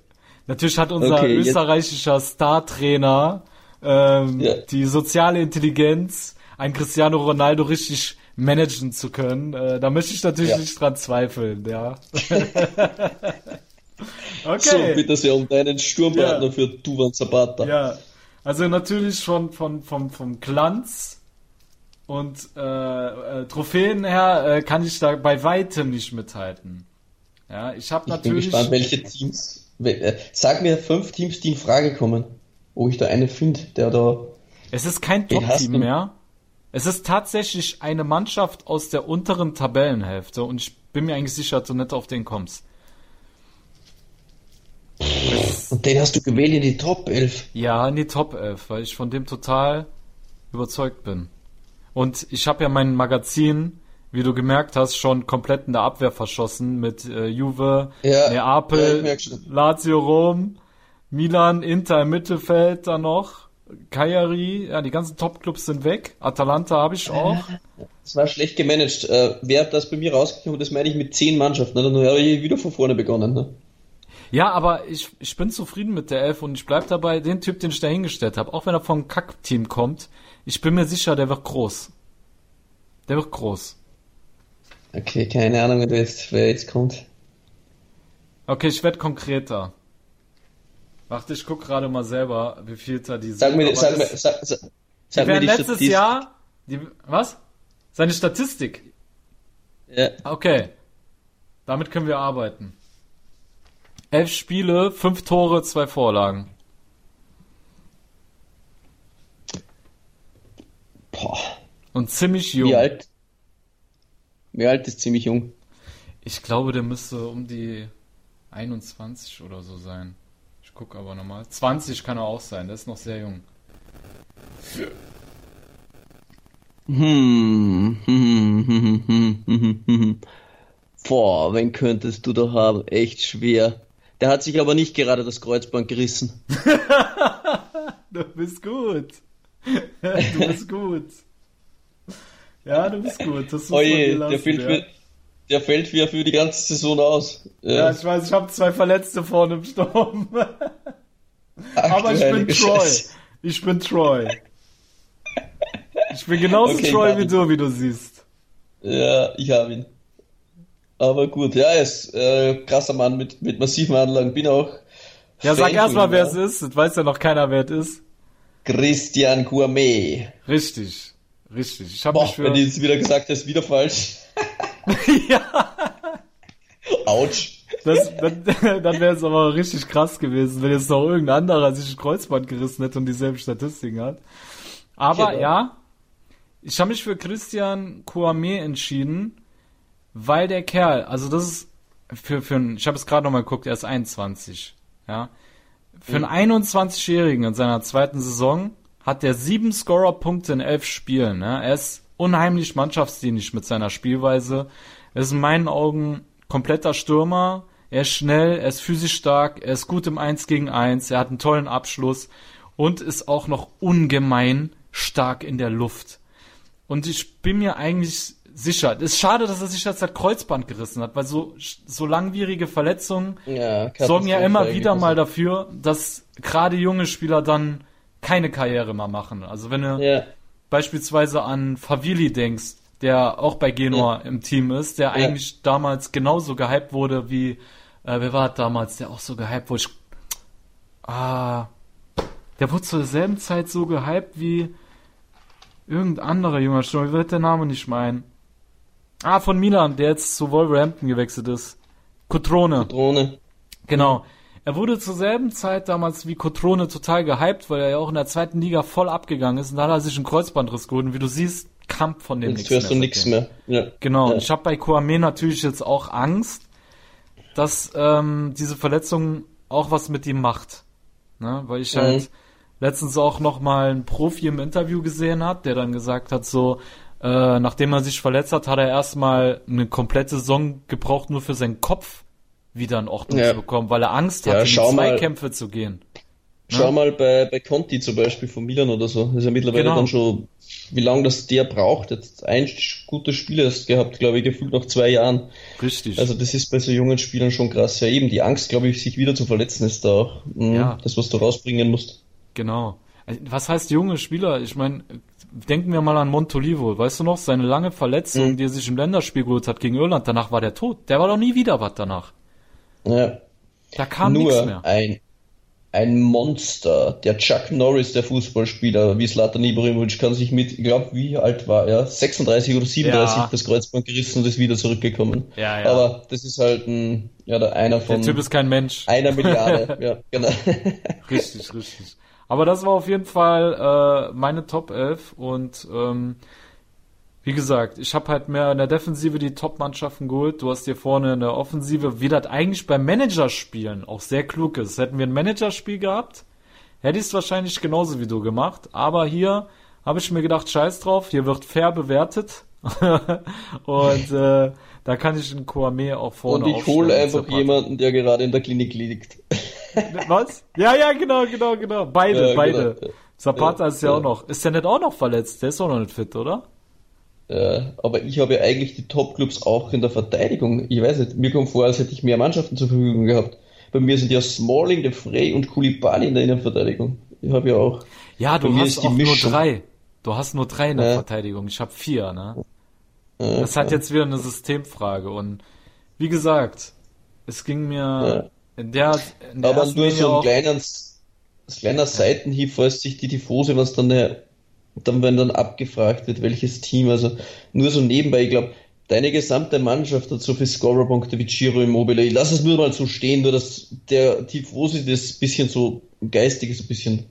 Natürlich hat unser Okay, österreichischer Star-Trainer ähm, Ja. die soziale Intelligenz, ein Cristiano Ronaldo richtig managen zu können. Äh, da möchte ich natürlich Ja. nicht dran zweifeln, ja. So, okay. bitte sehr um deinen Sturmpartner Ja. für Duvan Zapata. ja. Also natürlich schon von, vom, vom Glanz und äh, äh, Trophäen her äh, kann ich da bei weitem nicht mithalten. Ja, ich habe Ich bin natürlich. gespannt, welche Teams. Äh, Sag mir fünf Teams, die in Frage kommen. Wo ich da eine finde, der da. Es ist kein Top-Team mehr. Es ist tatsächlich eine Mannschaft aus der unteren Tabellenhälfte und ich bin mir eigentlich sicher, dass du nicht auf den kommst. Und den hast du gewählt in die Top 11. Ja, in die Top 11, weil ich von dem total überzeugt bin. Und ich habe ja mein Magazin, wie du gemerkt hast, schon komplett in der Abwehr verschossen mit äh, Juve, Ja, ja, Neapel, schon. Lazio Rom, Milan, Inter im Mittelfeld dann noch, Cagliari, ja, die ganzen Top-Clubs sind weg. Atalanta habe ich auch. Das war schlecht gemanagt. Äh, wer hat das bei mir rausgekommen? Das meine ich mit zehn Mannschaften. Ne? Dann habe ich wieder von vorne begonnen. Ne? Ja, aber ich, ich bin zufrieden mit der Elf und ich bleib dabei, den Typ, den ich da hingestellt habe, auch wenn er vom Kack-Team kommt, ich bin mir sicher, der wird groß. Der wird groß. Okay, keine Ahnung, wer jetzt, wer jetzt kommt. Okay, ich werde konkreter. Warte, ich guck gerade mal selber, wie viel da die Sag sind, mir, sag mir, das- sag, sag, die sag mir die letztes Statistik. Jahr, die, was? Seine Statistik. Ja, Okay. Damit können wir arbeiten. Elf Spiele, fünf Tore, zwei Vorlagen. boah, Und ziemlich jung. wie alt? Wie alt ist ziemlich jung? Ich glaube, der müsste um die 21 oder so sein. Ich gucke aber nochmal. 20 kann er auch sein, der ist noch sehr jung. Hm, hm, hm, hm, hm, hm, hm. Boah, wen könntest du da haben? Echt schwer. Der hat sich aber nicht gerade das Kreuzband gerissen. Du bist gut. Du bist gut. Ja, du bist gut. Das Oje, lassen, der fällt, ja. für, der fällt für, für die ganze Saison aus. Äh, Ja, ich weiß, ich habe zwei Verletzte vorne im Sturm. ach Aber ich bin Troy. Scheiße. Ich bin Troy. Ich bin genauso Okay, Troy wie du, wie du siehst. Ja, ich habe ihn. Aber gut, ja, er ist äh, krasser Mann mit, mit massiven Anlagen. Bin auch. Ja, Fan sag erstmal, wer ja. es ist. Das weiß ja noch keiner, wer es ist. Christian Gourmet. Richtig. Richtig. Ich habe mich für... wenn du jetzt wieder gesagt hast, wieder falsch. ja. Autsch. Das, dann dann wäre es aber richtig krass gewesen, wenn jetzt noch irgendein anderer sich ein Kreuzband gerissen hätte und dieselben Statistiken hat. Aber Genau. ja, ich habe mich für Christian Kouame entschieden, weil der Kerl, also das ist für, für einen, ich habe es gerade nochmal geguckt, er ist 21, ja. Für einen 21-Jährigen in seiner zweiten Saison hat er sieben Scorer-Punkte in elf Spielen. Ne? Er ist unheimlich mannschaftsdienlich mit seiner Spielweise. Er ist in meinen Augen kompletter Stürmer. Er ist schnell, er ist physisch stark, er ist gut im 1 gegen 1, er hat einen tollen Abschluss und ist auch noch ungemein stark in der Luft. Und ich bin mir eigentlich sicher, es ist schade, dass er sich jetzt das Kreuzband gerissen hat, weil so, so langwierige Verletzungen Ja, sorgen ja immer wieder mal dafür, dass gerade junge Spieler dann keine Karriere mehr machen. Also wenn du Ja, beispielsweise an Favili denkst, der auch bei Genua im Team ist, der eigentlich damals genauso gehypt wurde wie, äh, wer war damals, der auch so gehypt wurde? Ich, ah, der wurde zur selben Zeit so gehypt wie irgendein anderer junger Stürmer. Ich wird der Name nicht meinen. Ah, von Milan, der jetzt zu Wolverhampton gewechselt ist. Cotrone. Drohne. Genau. Er wurde zur selben Zeit damals wie Cotrone total gehypt, weil er ja auch in der zweiten Liga voll abgegangen ist. Und da hat er sich einen Kreuzbandriss geholt. Und wie du siehst, kam von dem Jetzt hörst du nichts mehr. Ja. Genau. Ja. Ich habe bei Kouame natürlich jetzt auch Angst, dass ähm, diese Verletzung auch was mit ihm macht. Ne? Weil ich Mhm. halt letztens auch noch mal einen Profi im Interview gesehen hat, der dann gesagt hat, so, äh, nachdem er sich verletzt hat, hat er erstmal eine komplette Saison gebraucht, nur für seinen Kopf wieder in Ordnung Ja. zu bekommen, weil er Angst Ja, hatte, in die mal. Zweikämpfe zu gehen. Schau Ja. mal bei, bei Conti zum Beispiel von Milan oder so. Das ist ja mittlerweile Genau. dann schon, wie lange das der braucht. Jetzt ein gutes Spiel erst gehabt, glaube ich, gefühlt nach zwei Jahren. Richtig. Also das ist bei so jungen Spielern schon krass. Ja, eben die Angst, glaube ich, sich wieder zu verletzen, ist da auch mhm, Ja. das, was du rausbringen musst. Genau. Was heißt junge Spieler? Ich meine, denken wir mal an Montolivo. Weißt du noch, seine lange Verletzung, Mhm. die er sich im Länderspiel geholt hat gegen Irland, danach war der tot. Der war doch nie wieder was danach. Ja, Da kam nichts nur mehr. ein, ein Monster, der Chuck Norris, der Fußballspieler, wie Slatan Ibrahimovic, kann sich mit, ich glaube, wie alt war er? 36 oder 37 Ja. das Kreuzband gerissen und ist wieder zurückgekommen. Ja, ja. Aber das ist halt ein, ja, der einer Der von Typ ist kein Mensch. einer Milliarde. ja, genau. Richtig, richtig. Aber das war auf jeden Fall äh, meine Top 11 und ähm, wie gesagt, ich habe halt mehr in der Defensive die Top-Mannschaften geholt. Du hast dir vorne in der Offensive, wie das eigentlich beim Managerspielen auch sehr klug ist. Hätten wir ein Managerspiel gehabt, hätte ich es wahrscheinlich genauso wie du gemacht. Aber hier habe ich mir gedacht, scheiß drauf, hier wird fair bewertet. und äh, da kann ich einen Kouame auch vorne Und ich hole einfach separat. jemanden, der gerade in der Klinik liegt. Was? Ja, ja, genau, genau, genau. Beide, Ja, beide. genau. Zapata Ja, ist ja, ja. auch noch. Ist der nicht auch noch verletzt? Der ist auch noch nicht fit, oder? Äh, aber ich habe ja eigentlich die Top-Clubs auch in der Verteidigung. Ich weiß nicht, mir kommt vor, als hätte ich mehr Mannschaften zur Verfügung gehabt. Bei mir sind ja Smalling, De Frey und Koulibaly in der Innenverteidigung. Ich habe ja auch. Ja, du hast auch nur Mischung. drei. Du hast nur drei in der Ja. Verteidigung. Ich habe vier, ne? Äh, Das hat jetzt wieder eine Systemfrage. Und wie gesagt, es ging mir in der, in der aber nur so ein kleiner, ein kleiner Seitenhieb, falls sich die Tifose, was dann, eine, dann, wenn dann abgefragt wird, welches Team, also nur so nebenbei, ich glaube, deine gesamte Mannschaft hat so viele Scorerpunkte wie Giro Immobile. Ich lass es nur mal so stehen, nur dass der Tifose das bisschen so geistig ist, ein bisschen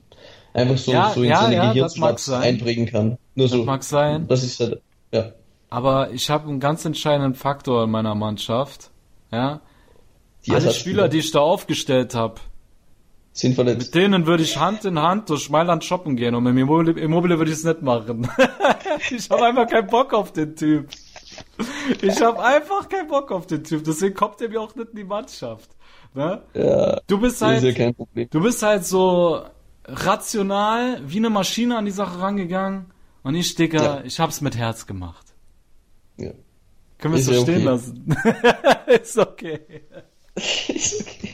einfach so, Ja, so in ja, seine ja, das sein. einprägen kann. Nur so. mag sein. Das ist halt, ja. aber ich habe einen ganz entscheidenden Faktor in meiner Mannschaft. Ja, Die alle Spieler, die ich da aufgestellt habe, sind verletzt. Mit denen würde ich Hand in Hand durch Mailand shoppen gehen und mit dem Immobile, Immobile würde ich es nicht machen. ich habe einfach keinen Bock auf den Typ. Ich habe einfach keinen Bock auf den Typ. Deswegen kommt er mir auch nicht in die Mannschaft. Ne? Ja, Du bist ja halt, Problem. du bist halt so rational wie eine Maschine an die Sache rangegangen und ich, Dicker, Ja. ich hab's mit Herz gemacht. Ja. Können wir es so ja stehen okay. lassen? ist okay. Ist okay.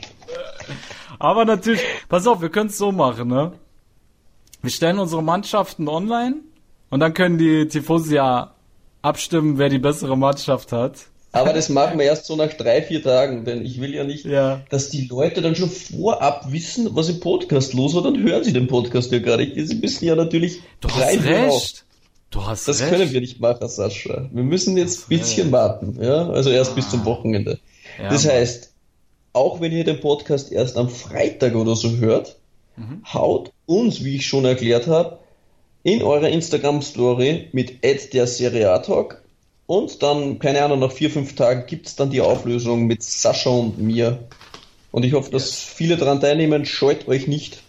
Aber natürlich, pass auf, wir können es so machen, ne? Wir stellen unsere Mannschaften online und dann können die Tifosi ja abstimmen, wer die bessere Mannschaft hat. Aber das machen wir erst so nach drei, vier Tagen, denn ich will ja nicht, Ja. dass die Leute dann schon vorab wissen, was im Podcast los war, dann hören sie den Podcast ja gar nicht. Sie müssen ja natürlich Du hast reinhören auch. recht. Du hast Das recht. können wir nicht machen, Sascha. Wir müssen jetzt ein hast bisschen recht. warten, ja, also erst bis Ah. zum Wochenende. Ja, das heißt, auch wenn ihr den Podcast erst am Freitag oder so hört, Mhm. haut uns, wie ich schon erklärt habe, in eurer Instagram-Story mit der Talk und dann, keine Ahnung, nach vier, fünf Tagen gibt's dann die Auflösung mit Sascha und mir. Und ich hoffe, dass viele daran teilnehmen. Scheut euch nicht.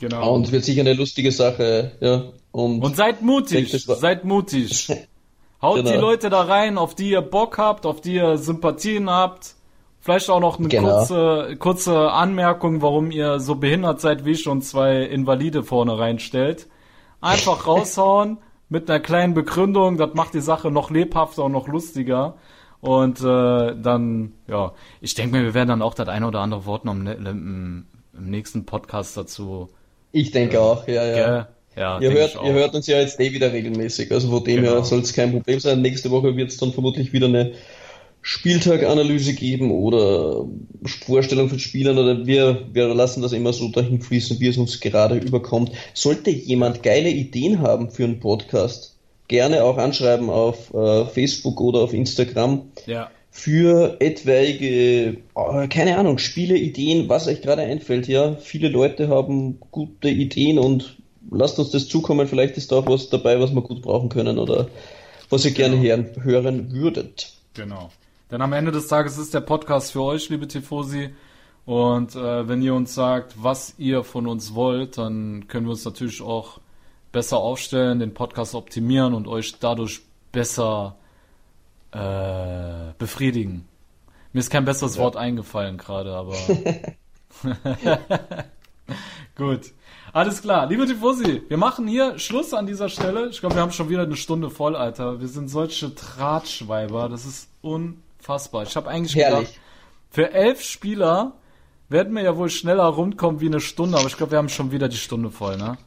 Genau. Und wird sicher eine lustige Sache. Ja. Und, Und seid mutig, denke, seid mutig. Haut Genau. die Leute da rein, auf die ihr Bock habt, auf die ihr Sympathien habt. Vielleicht auch noch eine Genau. kurze, kurze Anmerkung, warum ihr so behindert seid wie ich und zwei Invalide vorne reinstellt. Einfach raushauen mit einer kleinen Begründung, das macht die Sache noch lebhafter und noch lustiger. Und äh, dann, ja, ich denke mir, wir werden dann auch das eine oder andere Wort noch im, im, im nächsten Podcast dazu. ich denke auch, ja, ja. Gell? Ja, Ihr hört, ihr hört uns ja jetzt eh wieder regelmäßig, also von dem Genau. her soll es kein Problem sein. Nächste Woche wird es dann vermutlich wieder eine Spieltaganalyse geben oder Vorstellung von Spielern oder wir, wir lassen das immer so dahin fließen, wie es uns gerade überkommt. Sollte jemand geile Ideen haben für einen Podcast, gerne auch anschreiben auf äh, Facebook oder auf Instagram Ja. für etwaige, äh, keine Ahnung, Spiele, Ideen, was euch gerade einfällt. Ja, viele Leute haben gute Ideen und lasst uns das zukommen. Vielleicht ist da auch was dabei, was wir gut brauchen können oder was ihr gerne hören, hören würdet. Genau. Denn am Ende des Tages ist der Podcast für euch, liebe Tifosi. Und äh, wenn ihr uns sagt, was ihr von uns wollt, dann können wir uns natürlich auch besser aufstellen, den Podcast optimieren und euch dadurch besser äh, befriedigen. Mir ist kein besseres Wort eingefallen gerade, aber Gut. Alles klar. Liebe Tifosi, wir machen hier Schluss an dieser Stelle. Ich glaube, wir haben schon wieder eine Stunde voll, Alter. Wir sind solche Drahtschweiber. Das ist unfassbar. Ich habe eigentlich Herrlich. gedacht, für elf Spieler werden wir ja wohl schneller rundkommen wie eine Stunde, aber ich glaube, wir haben schon wieder die Stunde voll, ne?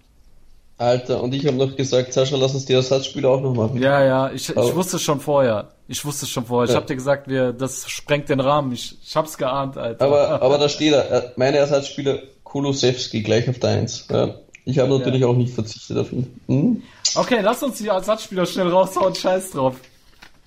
Alter, und ich habe noch gesagt, Sascha, lass uns die Ersatzspieler auch noch machen. Ja, ja, ich, ich wusste es schon vorher. Ich wusste es schon vorher. Ich Ja. habe dir gesagt, wir, das sprengt den Rahmen. Ich, ich hab's geahnt, Alter. Aber, aber da steht er, äh, meine Ersatzspieler Kulusewski gleich auf der 1. Ja. Ich habe natürlich auch nicht verzichtet auf ihn. Hm? Okay, lass uns die Ersatzspieler schnell raushauen. Scheiß drauf.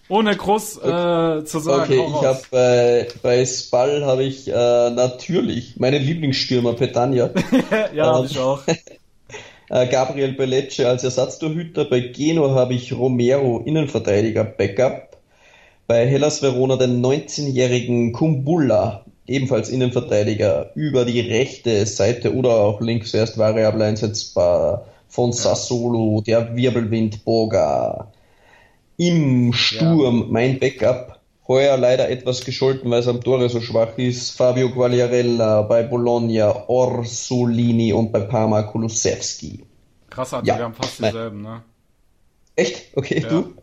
Ohne groß äh, zu sagen. Okay, ich habe bei, bei Spall habe ich äh, natürlich meinen Lieblingsstürmer Petania, ja, hab ich auch. äh, Gabriel Bellecce als Ersatztorhüter. Bei Genoa habe ich Romero Innenverteidiger Backup. Bei Hellas Verona den 19-jährigen Kumbulla, ebenfalls Innenverteidiger, über die rechte Seite oder auch links erst variabel einsetzbar von Sassolo, der Wirbelwind Boga. Im Sturm mein Backup, heuer leider etwas gescholten, weil es am Tore so schwach ist, Fabio Quagliarella, bei Bologna Orsolini und bei Parma Kulusewski. Krass, Alter, Ja. wir haben fast dieselben, ne? Echt? Okay, Ja. du?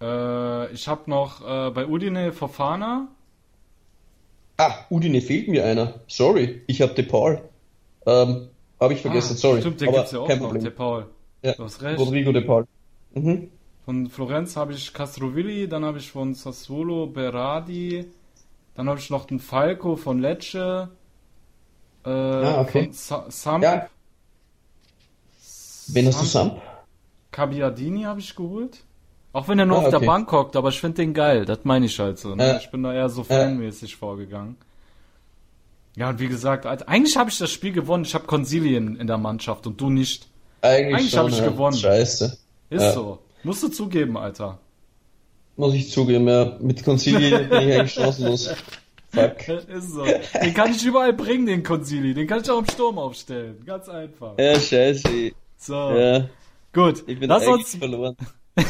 Äh, ich habe noch äh, bei Udine Fofana. Ah, Udine fehlt mir einer. Sorry, ich habe De Paul. Ähm, habe ich vergessen, Ah, sorry. Stimmt, den Aber gibt's ja auch kein noch, Problem. der Paul. Ja, Du hast recht. Rodrigo De Paul. Mhm. Von Florenz habe ich Castrovilli, dann habe ich von Sassuolo Berardi, dann habe ich noch den Falco von Lecce, äh, Ah, okay. von Sa Samp, Ja. Wen hast du Samp-? Cabiadini habe ich geholt. Auch wenn er nur Ah, auf der okay. Bank hockt, aber ich finde den geil, das meine ich halt so. Ne? Ja. Ich bin da eher so fanmäßig vorgegangen. Ja, und wie gesagt, eigentlich habe ich das Spiel gewonnen. Ich habe Consilien in der Mannschaft und du nicht. Eigentlich, Eigentlich schon, hab ich gewonnen. Scheiße. Ist Ja. so. Musst du zugeben, Alter. Muss ich zugeben, ja. Mit Concili bin ich eigentlich chancenlos. Fuck. Ist so. Den kann ich überall bringen, den Consili. Den kann ich auch im Sturm aufstellen. Ganz einfach. Ja, scheiße. So. Ja, Gut. ich bin Lass uns, verloren.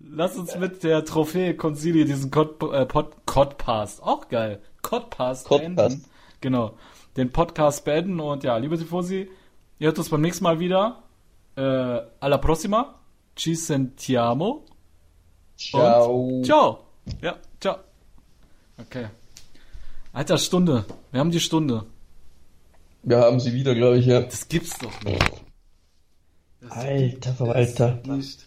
lass uns mit der Trophäe Consili diesen Cod, äh, Pod, Codpast. Auch geil. Codpast Codpast. beenden. Genau. Den Podcast beenden und ja, liebe Tifosi, ihr hört uns beim nächsten Mal wieder. Äh, alla prossima. Ci sentiamo. Ciao. Und ciao. Ja, ciao. Okay. Alter, Stunde. Wir haben die Stunde. Wir haben sie wieder, glaube ich, ja. Das gibt's doch nicht. Das Alter Verwalter. nicht.